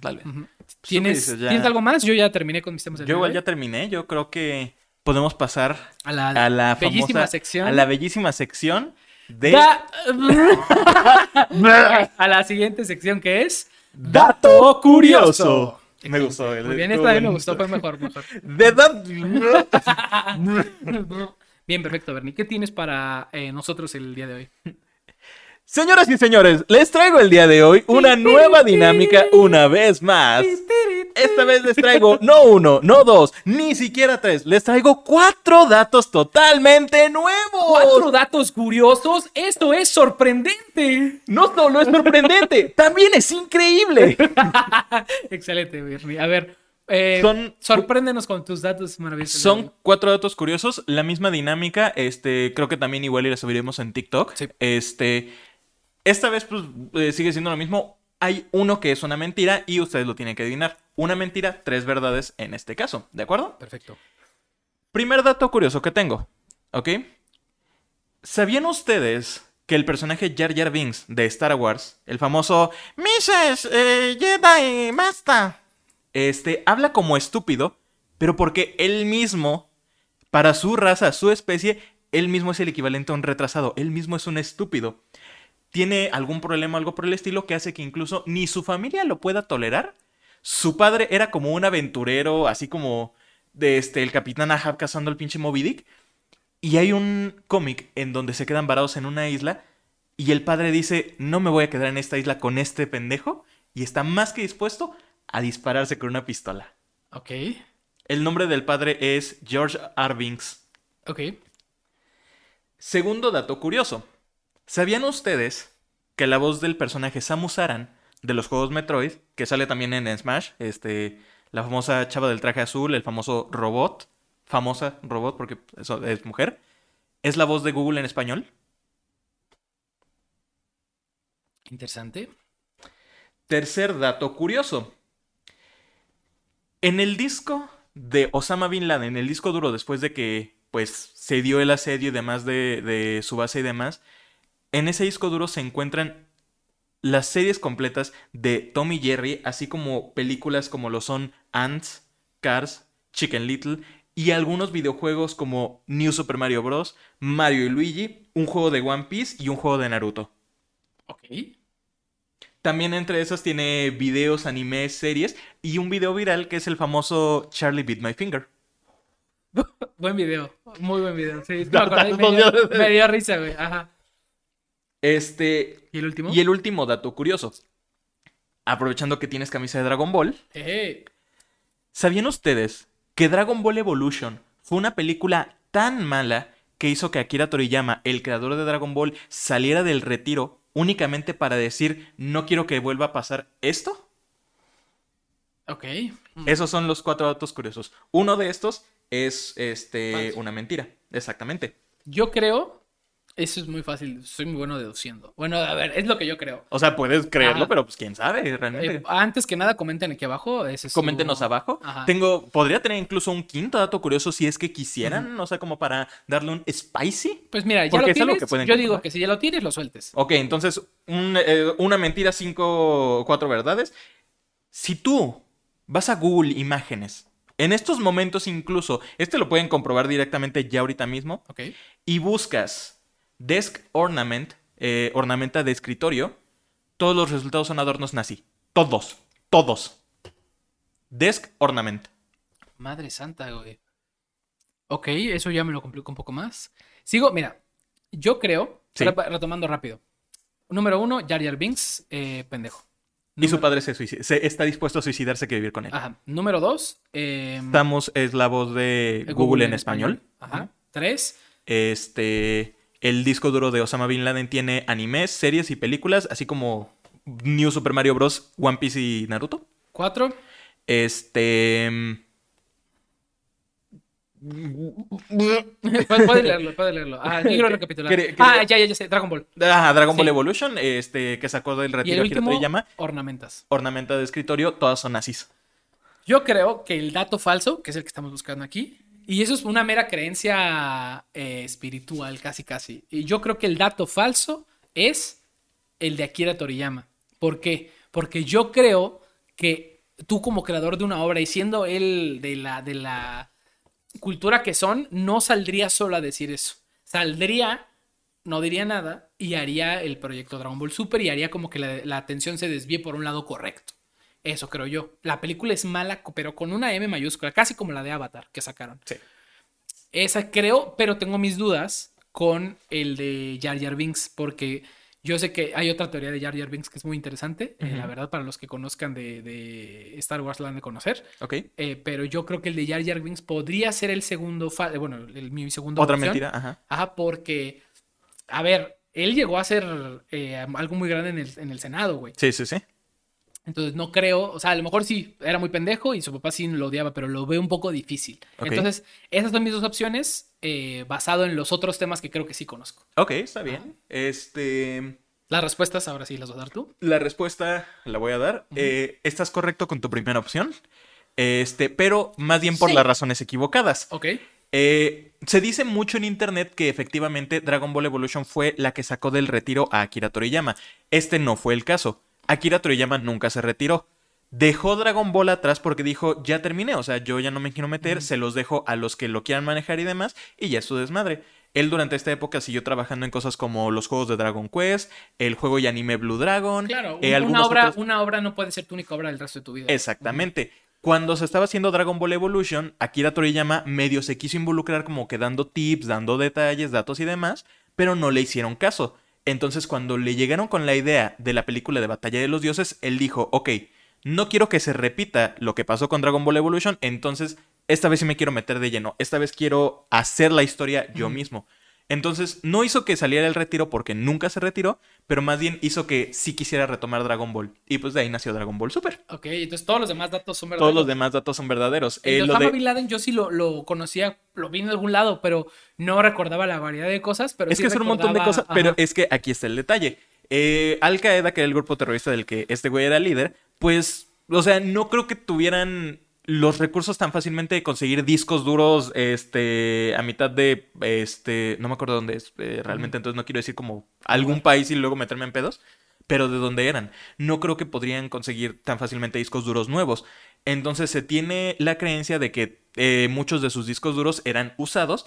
A: ¿tú qué
B: ¿Tienes,
A: dices? Ya-
B: ¿Tienes algo más? Yo ya terminé con mis temas del
A: Yo igual ya terminé, yo creo que podemos pasar
B: a la,
A: a la
B: bellísima
A: famosa-
B: sección.
A: a la bellísima sección de
B: Da- [LAUGHS] a la siguiente sección que es
A: Dato Curioso. Me gustó.
B: Muy bien, esta vez me gustó, fue mejor, mejor. [LAUGHS] [LAUGHS] Bien, perfecto, Bernie. ¿Qué tienes para eh, nosotros el día de hoy?
A: Señoras y señores, les traigo el día de hoy una nueva dinámica una vez más. Esta vez les traigo no uno, no dos, ni siquiera tres. Les traigo cuatro datos totalmente nuevos.
B: Cuatro datos curiosos. Esto es sorprendente.
A: No solo es sorprendente, [LAUGHS] también es increíble. [LAUGHS]
B: Excelente, Bernie. A ver, eh,
A: Son-
B: sorpréndenos con tus datos maravillosos.
A: Son cuatro datos curiosos, la misma dinámica, este, creo que también igual y la subiremos en TikTok.
B: Sí.
A: Este, esta vez pues eh, sigue siendo lo mismo. Hay uno que es una mentira y ustedes lo tienen que adivinar. Una mentira, tres verdades en este caso, ¿de acuerdo?
B: Perfecto.
A: Primer dato curioso que tengo, ¿ok? ¿Sabían ustedes que el personaje Jar Jar Binks de Star Wars, el famoso Mrs. eh, Jedi Basta, este, habla como estúpido, pero porque él mismo, para su raza, su especie, él mismo es el equivalente a un retrasado, él mismo es un estúpido. Tiene algún problema, algo por el estilo, que hace que incluso ni su familia lo pueda tolerar. Su padre era como un aventurero, así como de este, el capitán Ahab cazando al pinche Moby Dick. Y hay un cómic en donde se quedan varados en una isla y el padre dice, no me voy a quedar en esta isla con este pendejo. Y está más que dispuesto a dispararse con una pistola.
B: Ok.
A: El nombre del padre es George R. Binks.
B: Ok.
A: Segundo dato curioso. ¿Sabían ustedes que la voz del personaje Samus Aran de los juegos Metroid, que sale también en Smash, este, la famosa chava del traje azul, el famoso robot, famosa robot porque eso es mujer, es la voz de Google en español?
B: Interesante.
A: Tercer dato curioso. En el disco de Osama Bin Laden, en el disco duro, después de que pues se dio el asedio y demás de, de su base y demás, en ese disco duro se encuentran las series completas de Tom y Jerry, así como películas como lo son Ants, Cars, Chicken Little y algunos videojuegos como New Super Mario Bros., Mario y Luigi, un juego de One Piece y un juego de Naruto.
B: Ok.
A: También entre esas tiene videos, animes, series y un video viral que es el famoso Charlie Beat My Finger. [LAUGHS]
B: Buen video. Muy buen video. Sí, [LAUGHS] dio, me dio risa, güey. Ajá.
A: Este.
B: ¿Y el último?
A: Y el último dato curioso. Aprovechando que tienes camisa de Dragon Ball, ¿sabían ustedes que Dragon Ball Evolution fue una película tan mala que hizo que Akira Toriyama, el creador de Dragon Ball, saliera del retiro únicamente para decir no quiero que vuelva a pasar esto?
B: ok. Mm.
A: Esos son los cuatro datos curiosos. Uno de estos es este
B: Falso.
A: una mentira. Exactamente.
B: Yo creo. Eso es muy fácil. Soy muy bueno deduciendo. Bueno, a ver, es lo que yo creo.
A: O sea, puedes creerlo,
B: Ajá.
A: pero pues quién sabe realmente.
B: Eh, antes que nada, comenten aquí abajo. Ese es su-
A: Coméntenos abajo.
B: Ajá.
A: Tengo, podría tener incluso un quinto dato curioso si es que quisieran, o sea, como para darle un spicy.
B: Pues mira, ya
A: Porque
B: lo
A: es algo
B: tienes.
A: que pueden
B: yo digo que si ya lo tienes, lo sueltes.
A: Ok, entonces, un, eh, una mentira, cinco, cuatro verdades. Si tú vas a Google Imágenes, en estos momentos incluso, este lo pueden comprobar directamente ya ahorita mismo,
B: Ok.
A: y buscas Desk Ornament, eh, ornamenta de escritorio, todos los resultados son adornos nazi. Todos, todos. Desk Ornament.
B: Madre santa, güey. Ok, eso ya me lo complico un poco más. Sigo, mira, yo creo,
A: Sí.
B: re- retomando rápido. Número uno, Jar Jar Binks, eh, pendejo.
A: Y su padre se, suicida- se- está dispuesto a suicidarse que vivir con él.
B: Ajá. Número dos, eh,
A: Estamos, es la voz de Google, en español.
B: Ajá. Tres,
A: Este, el disco duro de Osama Bin Laden tiene animes, series y películas, así como New Super Mario Bros., One Piece y Naruto.
B: cuatro,
A: Este, [LAUGHS]
B: puedes, puedes leerlo, puedes leerlo. Ah, yo quiero recapitular.
A: ¿Quiere-
B: Ah, ya, ya, ya sé, Dragon Ball.
A: ah, Dragon Ball. Evolution, este, que sacó del
B: Y el
A: retiro Akira
B: último,
A: Toriyama,
B: ornamentas.
A: ornamenta de escritorio, todas son nazis.
B: Yo creo que el dato falso, que es el que estamos buscando aquí, y eso es una mera creencia eh, espiritual, casi casi. Y yo creo que el dato falso es el de Akira Toriyama. ¿Por qué? Porque yo creo que tú como creador de una obra y siendo él de la, de la cultura que son, no saldría solo a decir eso. Saldría, no diría nada y haría el proyecto Dragon Ball Super y haría como que la, la atención se desvíe por un lado correcto. Eso creo yo. La película es mala, pero con una M mayúscula, casi como la de Avatar que sacaron.
A: Sí.
B: Esa creo, pero tengo mis dudas con el de Jar Jar Binks, porque yo sé que hay otra teoría de Jar Jar Binks que es muy interesante. eh, la verdad, para los que conozcan de, de Star Wars la han de conocer.
A: ¿Ok?
B: eh, pero yo creo que el de Jar Jar Binks podría ser el segundo, eh, bueno, el, mi segundo.
A: Otra mentira, ajá.
B: Ajá, porque, a ver, él llegó a ser eh, algo muy grande en el, en el Senado, güey.
A: Sí, sí, sí.
B: Entonces no creo, o sea, a lo mejor sí era muy pendejo y su papá sí lo odiaba, pero lo veo un poco difícil. Entonces, esas son mis dos opciones, eh, basado en los otros temas que creo que sí conozco.
A: Ok, está bien. Este.
B: Las respuestas ahora sí las vas a dar tú.
A: La respuesta la voy a dar. Eh, estás correcto con tu primera opción. Este, pero más bien por
B: Sí.
A: las razones equivocadas.
B: Ok.
A: Eh, se dice mucho en internet que efectivamente Dragon Ball Evolution fue la que sacó del retiro a Akira Toriyama. Este no fue el caso. Akira Toriyama nunca se retiró. Dejó Dragon Ball atrás porque dijo, ya terminé, o sea, yo ya no me quiero meter, se los dejo a los que lo quieran manejar y demás, y ya es su desmadre. Él durante esta época siguió trabajando en cosas como los juegos de Dragon Quest, el juego y anime Blue Dragon.
B: Claro,
A: eh,
B: un-
A: algunos
B: una, obra,
A: otros-
B: una obra no puede ser tu única obra del resto de tu vida.
A: Exactamente. Cuando se estaba haciendo Dragon Ball Evolution, Akira Toriyama medio se quiso involucrar como que dando tips, dando detalles, datos y demás, pero no le hicieron caso. Entonces cuando le llegaron con la idea de la película de Batalla de los Dioses, él dijo, ok, no quiero que se repita lo que pasó con Dragon Ball Evolution, entonces esta vez sí me quiero meter de lleno, esta vez quiero hacer la historia yo mismo. Entonces no hizo que saliera el retiro porque nunca se retiró, pero más bien hizo que sí quisiera retomar Dragon Ball. Y pues de ahí nació Dragon Ball Super.
B: Ok, entonces todos los demás datos son
A: Todos
B: verdaderos.
A: los demás datos son verdaderos.
B: El
A: Eh, lo de-
B: Bin Laden yo sí lo, lo conocía, lo vi en algún lado, pero no recordaba la variedad de cosas. Pero
A: es
B: sí
A: que son un montón de
B: recordaba-
A: cosas, pero es que aquí está el detalle. Eh, Al Qaeda, que era el grupo terrorista del que este güey era líder, pues, o sea, no creo que tuvieran los recursos tan fácilmente de conseguir discos duros, este, a mitad de, este, no me acuerdo dónde es, eh, realmente, entonces no quiero decir como algún país y luego meterme en pedos, pero de dónde eran. No creo que podrían conseguir tan fácilmente discos duros nuevos. Entonces se tiene la creencia de que eh, muchos de sus discos duros eran usados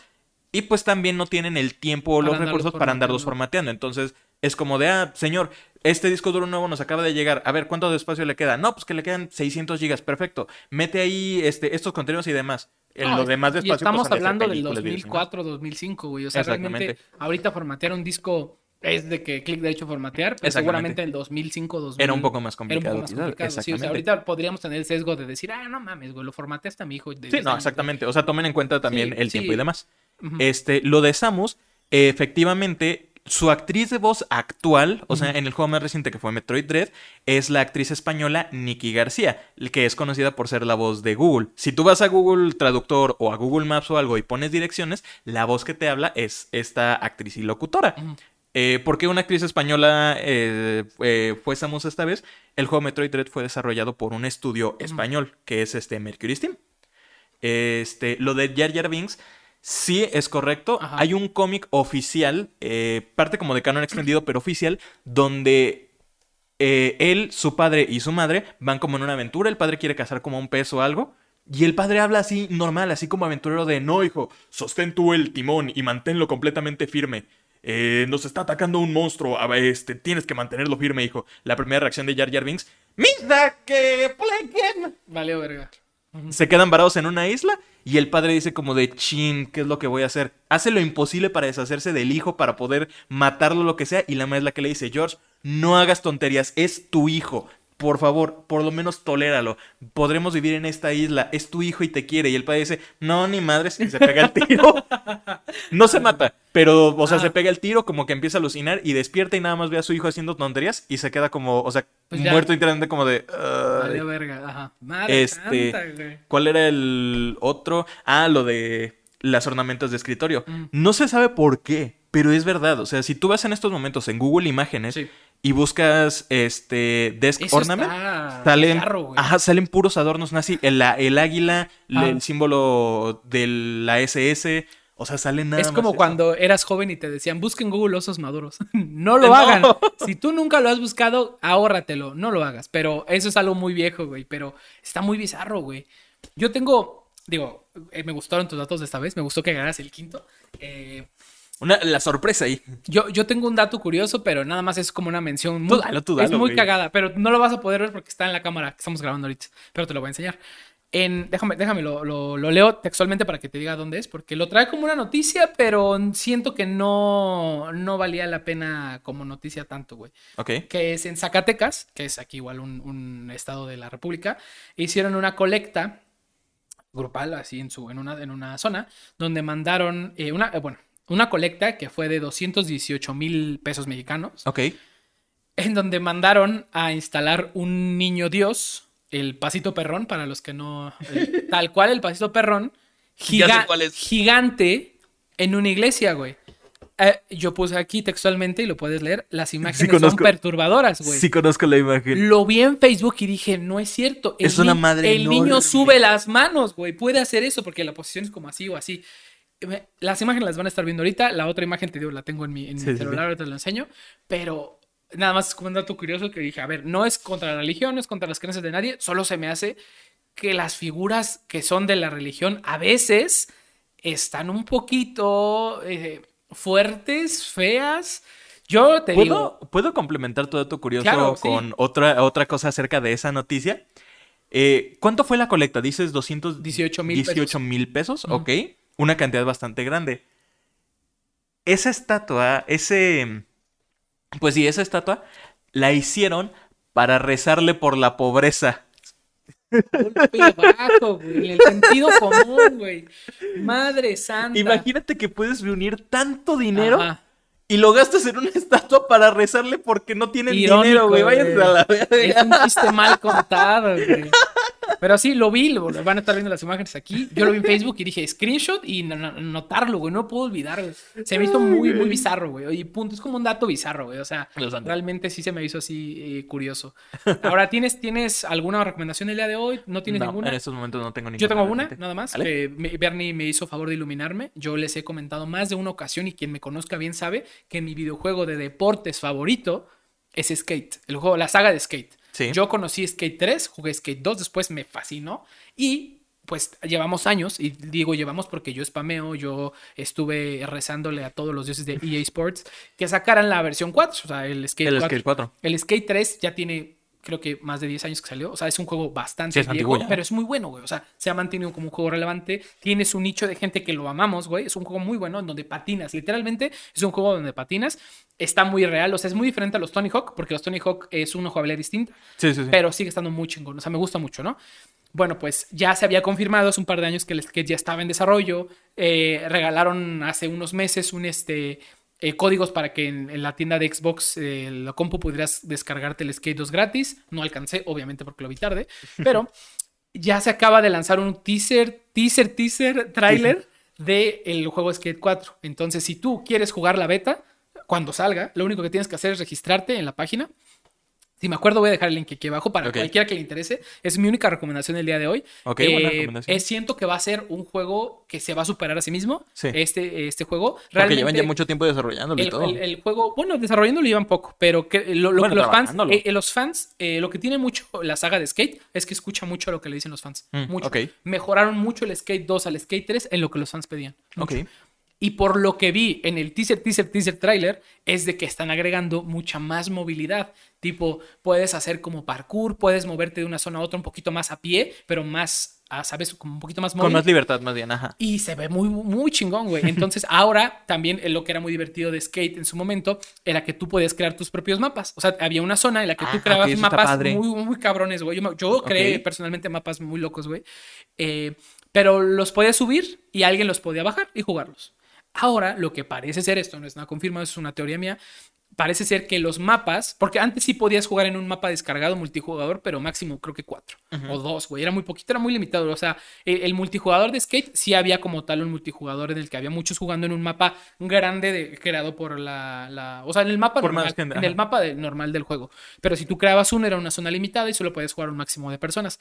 A: y pues también no tienen el tiempo o los recursos para andarlos formateando. Entonces es como de, ah, señor, este disco duro nuevo nos acaba de llegar. A ver, ¿cuánto de espacio le queda? No, pues que le quedan 600 gigas. Perfecto. Mete ahí este, estos contenidos y demás. En
B: No,
A: lo demás de
B: y
A: espacio.
B: estamos
A: pues, de ser
B: hablando del
A: películas, videos y demás.
B: 2004, 2005, güey. O sea, realmente ahorita formatear un disco es de que clic derecho formatear, pero seguramente en el 2005, 2000
A: Era un poco más
B: era un
A: complicado.
B: poco más complicado. Sí, o sea, ahorita podríamos tener el sesgo de decir, ah, no mames, güey, lo formateaste a mi hijo. de
A: Sí,
B: 10
A: no,
B: años,
A: exactamente. O sea, tomen en cuenta también
B: Sí,
A: el tiempo
B: sí.
A: y demás.
B: güey". Ujú.
A: Este, lo de Samus, eh, efectivamente, su actriz de voz actual, o sea, en el juego más reciente que fue Metroid Dread, es la actriz española Nikki García, que es conocida por ser la voz de Google. Si tú vas a Google Traductor o a Google Maps o algo y pones direcciones, la voz que te habla es esta actriz y locutora. Eh, ¿Por qué una actriz española eh, eh, fue Samus esta vez? El juego Metroid Dread fue desarrollado por un estudio español, que es este Mercury Steam. Este, lo de Jar Jar Binks, sí es correcto.
B: Ajá.
A: Hay un cómic oficial, eh, parte como de canon extendido, pero oficial, donde eh, él, su padre y su madre van como en una aventura. El padre quiere cazar como un pez o algo. Y el padre habla así normal, así como aventurero de no, hijo, sostén tú el timón y manténlo completamente firme. eh, nos está atacando un monstruo, a este, tienes que mantenerlo firme, hijo. La primera reacción de Jar Jar Binks, ¡Mira que Plekken!
B: Vale, verga.
A: Se quedan varados en una isla y el padre dice como de chin, ¿qué es lo que voy a hacer? Hace lo imposible para deshacerse del hijo, para poder matarlo, lo que sea, y la madre es la que le dice, George, no hagas tonterías, es tu hijo. Por favor, por lo menos toléralo. Podremos vivir en esta isla. Es tu hijo y te quiere. Y el padre dice, no, ni madres. Y se pega el tiro. [LAUGHS] no se mata. Pero, o sea,
B: Ah.
A: se pega el tiro, como que empieza a alucinar y despierta y nada más ve a su hijo haciendo tonterías y se queda como, o sea,
B: Pues
A: muerto internamente como de...
B: Vale, verga. Ajá. Madre
A: Este. ¿Cuál era el otro? Ah, lo de las ornamentas de escritorio.
B: Mm.
A: No se sabe por qué, pero es verdad. O sea, si tú vas en estos momentos en Google Imágenes
B: Sí.
A: Y buscas este Desk
B: Eso
A: Ornament,
B: está
A: salen, ajá, salen puros adornos nazi. El, la- el águila,
B: Ah.
A: el símbolo de la SS. O sea, salen nada
B: Es
A: más
B: como
A: eso.
B: cuando eras joven y te decían, busquen Google osos maduros. [LAUGHS] no lo [LAUGHS]
A: No.
B: hagan. Si tú nunca lo has buscado, ahórratelo, no lo hagas. Pero eso es algo muy viejo, güey. Pero está muy bizarro, güey. Yo tengo, digo, eh, me gustaron tus datos de esta vez. Me gustó que ganaras el quinto. Eh,
A: Una- la sorpresa ahí.
B: yo, yo tengo un dato curioso, pero nada más es como una mención. Muy,
A: Tú dalo, tú
B: es
A: dalo,
B: muy
A: güey.
B: cagada, pero no lo vas a poder ver porque está en la cámara que estamos grabando ahorita. Pero te lo voy a enseñar. En, déjame, déjame lo, lo- lo leo textualmente para que te diga dónde es, porque lo trae como una noticia, pero siento que no, no valía la pena como noticia tanto, güey.
A: Ok.
B: Que es en Zacatecas, que es aquí igual un, un estado de la República, hicieron una colecta grupal, así en, su, en, una, en una zona, donde mandaron eh, una, eh, bueno, una colecta que fue de 218 mil pesos mexicanos,
A: Ok.
B: en donde mandaron a instalar un niño Dios, el pasito perrón, para los que no, el- [LAUGHS] tal cual el pasito perrón, giga- gigante en una iglesia, güey. Eh, yo puse aquí textualmente y lo puedes leer. Las imágenes son
A: conozco.
B: perturbadoras, güey.
A: Sí conozco la imagen.
B: Lo vi en Facebook y dije, no es cierto. El
A: Es una madre
B: El niño sube las manos, güey. Puede hacer eso porque la posición es como así o así. Las imágenes las van a estar viendo ahorita. La otra imagen, te digo, la tengo en mi, en
A: Sí,
B: celular,
A: sí.
B: ahorita te lo enseño. Pero nada más es como un dato curioso que dije, a ver, no es contra la religión, no es contra las creencias de nadie. Solo se me hace que las figuras que son de la religión a veces están un poquito eh, fuertes, feas. Yo te digo,
A: ¿Puedo, ¿Puedo complementar tu dato curioso
B: Claro, sí.
A: con otra, otra cosa acerca de esa noticia? Eh, ¿Cuánto fue la colecta? Dices 218
B: 18,000 pesos.
A: mil pesos. Ok. Una cantidad bastante grande. Esa estatua, ese... Pues sí, esa estatua la hicieron para rezarle por la pobreza.
B: golpe bajo, güey. El sentido común, güey. Madre santa.
A: Imagínate que puedes reunir tanto dinero
B: Ajá.
A: y lo gastas en una estatua para rezarle porque no tienen
B: Irónico,
A: dinero, güey.
B: güey.
A: Váyanse a la verga.
B: Es un chiste mal contado, güey. Pero sí, lo vi, lo, lo van a estar viendo las imágenes aquí. Yo lo vi en Facebook y dije screenshot y no- no- notarlo, güey. No lo puedo olvidar, güey. Se me hizo muy, muy bizarro, güey. Y punto, es como un dato bizarro, güey. O sea, realmente sí se me hizo así eh, curioso. Ahora, ¿tienes, ¿tienes alguna recomendación el día de hoy? ¿No tienes
A: No,
B: ninguna?
A: En estos momentos no tengo ninguna.
B: Yo tengo una,
A: realmente.
B: nada más,
A: ¿Vale?
B: que me- Bernie me hizo favor de iluminarme. Yo les he comentado más de una ocasión y quien me conozca bien sabe que mi videojuego de deportes favorito es Skate, el juego, la saga de Skate.
A: Sí.
B: Yo conocí Skate 3, jugué Skate 2, después me fascinó y pues llevamos años, y digo llevamos porque yo spameo, yo estuve rezándole a todos los dioses de EA Sports que sacaran la versión 4, o sea, el Skate
A: El
B: 4.
A: Skate 4.
B: El Skate 3 ya tiene, creo que más de 10 años que salió. O sea, es un juego bastante
A: Sí,
B: viejo, pero es muy bueno, güey. O sea, se ha mantenido como un juego relevante. Tiene su nicho de gente que lo amamos, güey. Es un juego muy bueno en donde patinas. Literalmente es un juego donde patinas. Está muy real. O sea, es muy diferente a los Tony Hawk, porque los Tony Hawk es una jugabilidad distinta,
A: Sí, sí, sí.
B: pero sigue estando muy chingón. O sea, me gusta mucho, ¿no? Bueno, pues ya se había confirmado hace un par de años que el skate ya estaba en desarrollo. Eh, regalaron hace unos meses un este eh, códigos para que en, en la tienda de Xbox, eh, la compu, pudieras descargarte el Skate 2 gratis. No alcancé, obviamente, porque lo vi tarde. [LAUGHS] Pero ya se acaba de lanzar un teaser, teaser, teaser, trailer del juego Skate 4. Entonces, si tú quieres jugar la beta, cuando salga, lo único que tienes que hacer es registrarte en la página. Si me acuerdo, voy a dejar el link aquí abajo para cualquiera que le interese. Es mi única recomendación del día de hoy.
A: Ok, buena recomendación.
B: es- siento que va a ser un juego que se va a superar a sí mismo.
A: Sí.
B: Este, este juego.
A: Porque
B: Realmente,
A: llevan ya mucho tiempo desarrollándolo y
B: el,
A: todo.
B: el- el juego, bueno, desarrollándolo llevan poco, pero que lo, lo
A: Bueno,
B: que los fans, eh, eh, los fans, eh, lo que tiene mucho la saga de Skate es que escucha mucho lo que le dicen los fans.
A: Mm,
B: mucho. Mejoraron mucho el Skate 2 al Skate 3 en lo que los fans pedían.
A: Ok.
B: Y por lo que vi en el teaser, teaser, teaser trailer, es de que están agregando mucha más movilidad. Tipo, puedes hacer como parkour, puedes moverte de una zona a otra un poquito más a pie, pero más, ah, ¿sabes? Como un poquito más móvil.
A: Con más libertad, más bien, ajá.
B: Y se ve muy, muy chingón, güey. Entonces, [LAUGHS] ahora también eh, lo que era muy divertido de Skate en su momento era que tú podías crear tus propios mapas. O sea, había una zona en la que tú creabas mapas muy, muy cabrones, güey. Yo, yo creé personalmente mapas muy locos, güey. Eh, pero los podías subir y alguien los podía bajar y jugarlos. Ahora, lo que parece ser, esto no es una confirmación, es una teoría mía, parece ser que los mapas, porque antes sí podías jugar en un mapa descargado multijugador, pero máximo creo que cuatro o dos, güey, era muy poquito, era muy limitado, o sea, el, el multijugador de Skate sí había como tal un multijugador en el que había muchos jugando en un mapa grande de- creado por la, la- o sea, en el mapa
A: Por
B: normal, en el mapa de- normal del juego, pero si tú creabas uno era una zona limitada y solo podías jugar un máximo de personas.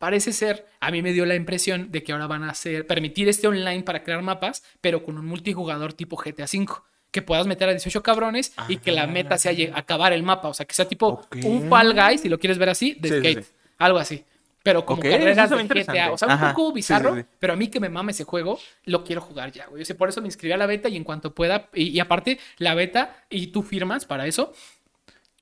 B: Parece ser, a mí me dio la impresión de que ahora van a hacer, permitir este online para crear mapas, pero con un multijugador tipo GTA V. Que puedas meter a 18 cabrones y que la meta sea acabar el mapa. O sea, que sea tipo un Fall Guys, si lo quieres ver así, de
A: Sí,
B: skate.
A: sí.
B: Algo así. Pero como
A: Ok, eso
B: carreras de GTA. O sea, un
A: Ajá.
B: poco
A: Sí, sí,
B: bizarro,
A: sí.
B: pero a mí que me mame ese juego, lo quiero jugar ya, güey. O sea, por eso me inscribí a la beta y en cuanto pueda, y, y aparte, la beta, y tú firmas para eso,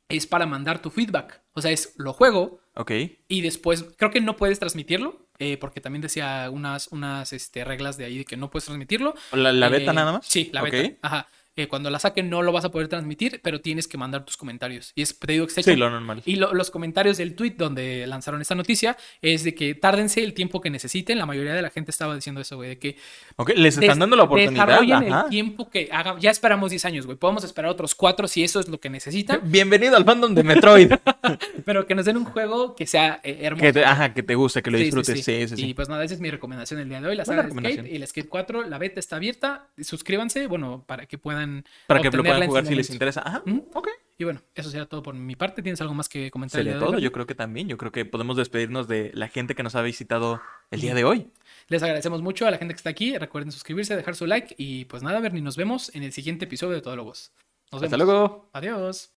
B: es para mandar tu feedback. O sea, es lo juego,
A: Ok.
B: y después, creo que no puedes transmitirlo, eh, porque también decía unas, unas este, reglas de ahí de que no puedes transmitirlo.
A: ¿La, la
B: Eh,
A: beta nada más?
B: Sí, la beta. Ajá. Eh, cuando la saquen no lo vas a poder transmitir, pero tienes que mandar tus comentarios. Y es, que está
A: Sí, lo normal.
B: Y lo- los comentarios del tweet donde lanzaron esta noticia es de que tárdense el tiempo que necesiten. La mayoría de la gente estaba diciendo eso, güey, de que
A: Ok, les están dando la oportunidad.
B: desarrollen
A: ajá.
B: el tiempo que hagan. Ya esperamos 10 años, güey. Podemos esperar otros 4 si eso es lo que necesitan, [LAUGHS]
A: Bienvenido al fandom de Metroid. [LAUGHS]
B: pero que nos den un juego que sea eh, hermoso.
A: que te, ajá, que te guste, que lo
B: Sí,
A: disfrutes. Sí, sí, sí.
B: Y pues nada, esa es mi recomendación el día de hoy. La saga de Skate y el Skate 4, la beta está abierta. Suscríbanse, bueno, para que puedan.
A: Para que lo puedan jugar si les interesa. Ajá. Ok.
B: Y bueno, eso será todo por mi parte. ¿Tienes algo más que comentar?
A: Sería todo. Yo creo que también. Yo creo que podemos despedirnos de la gente que nos ha visitado el día de hoy.
B: Les agradecemos mucho a la gente que está aquí. Recuerden suscribirse, dejar su like. Y pues nada, Bernie, nos vemos en el siguiente episodio de Todólogos. Nos vemos.
A: Hasta luego.
B: Adiós.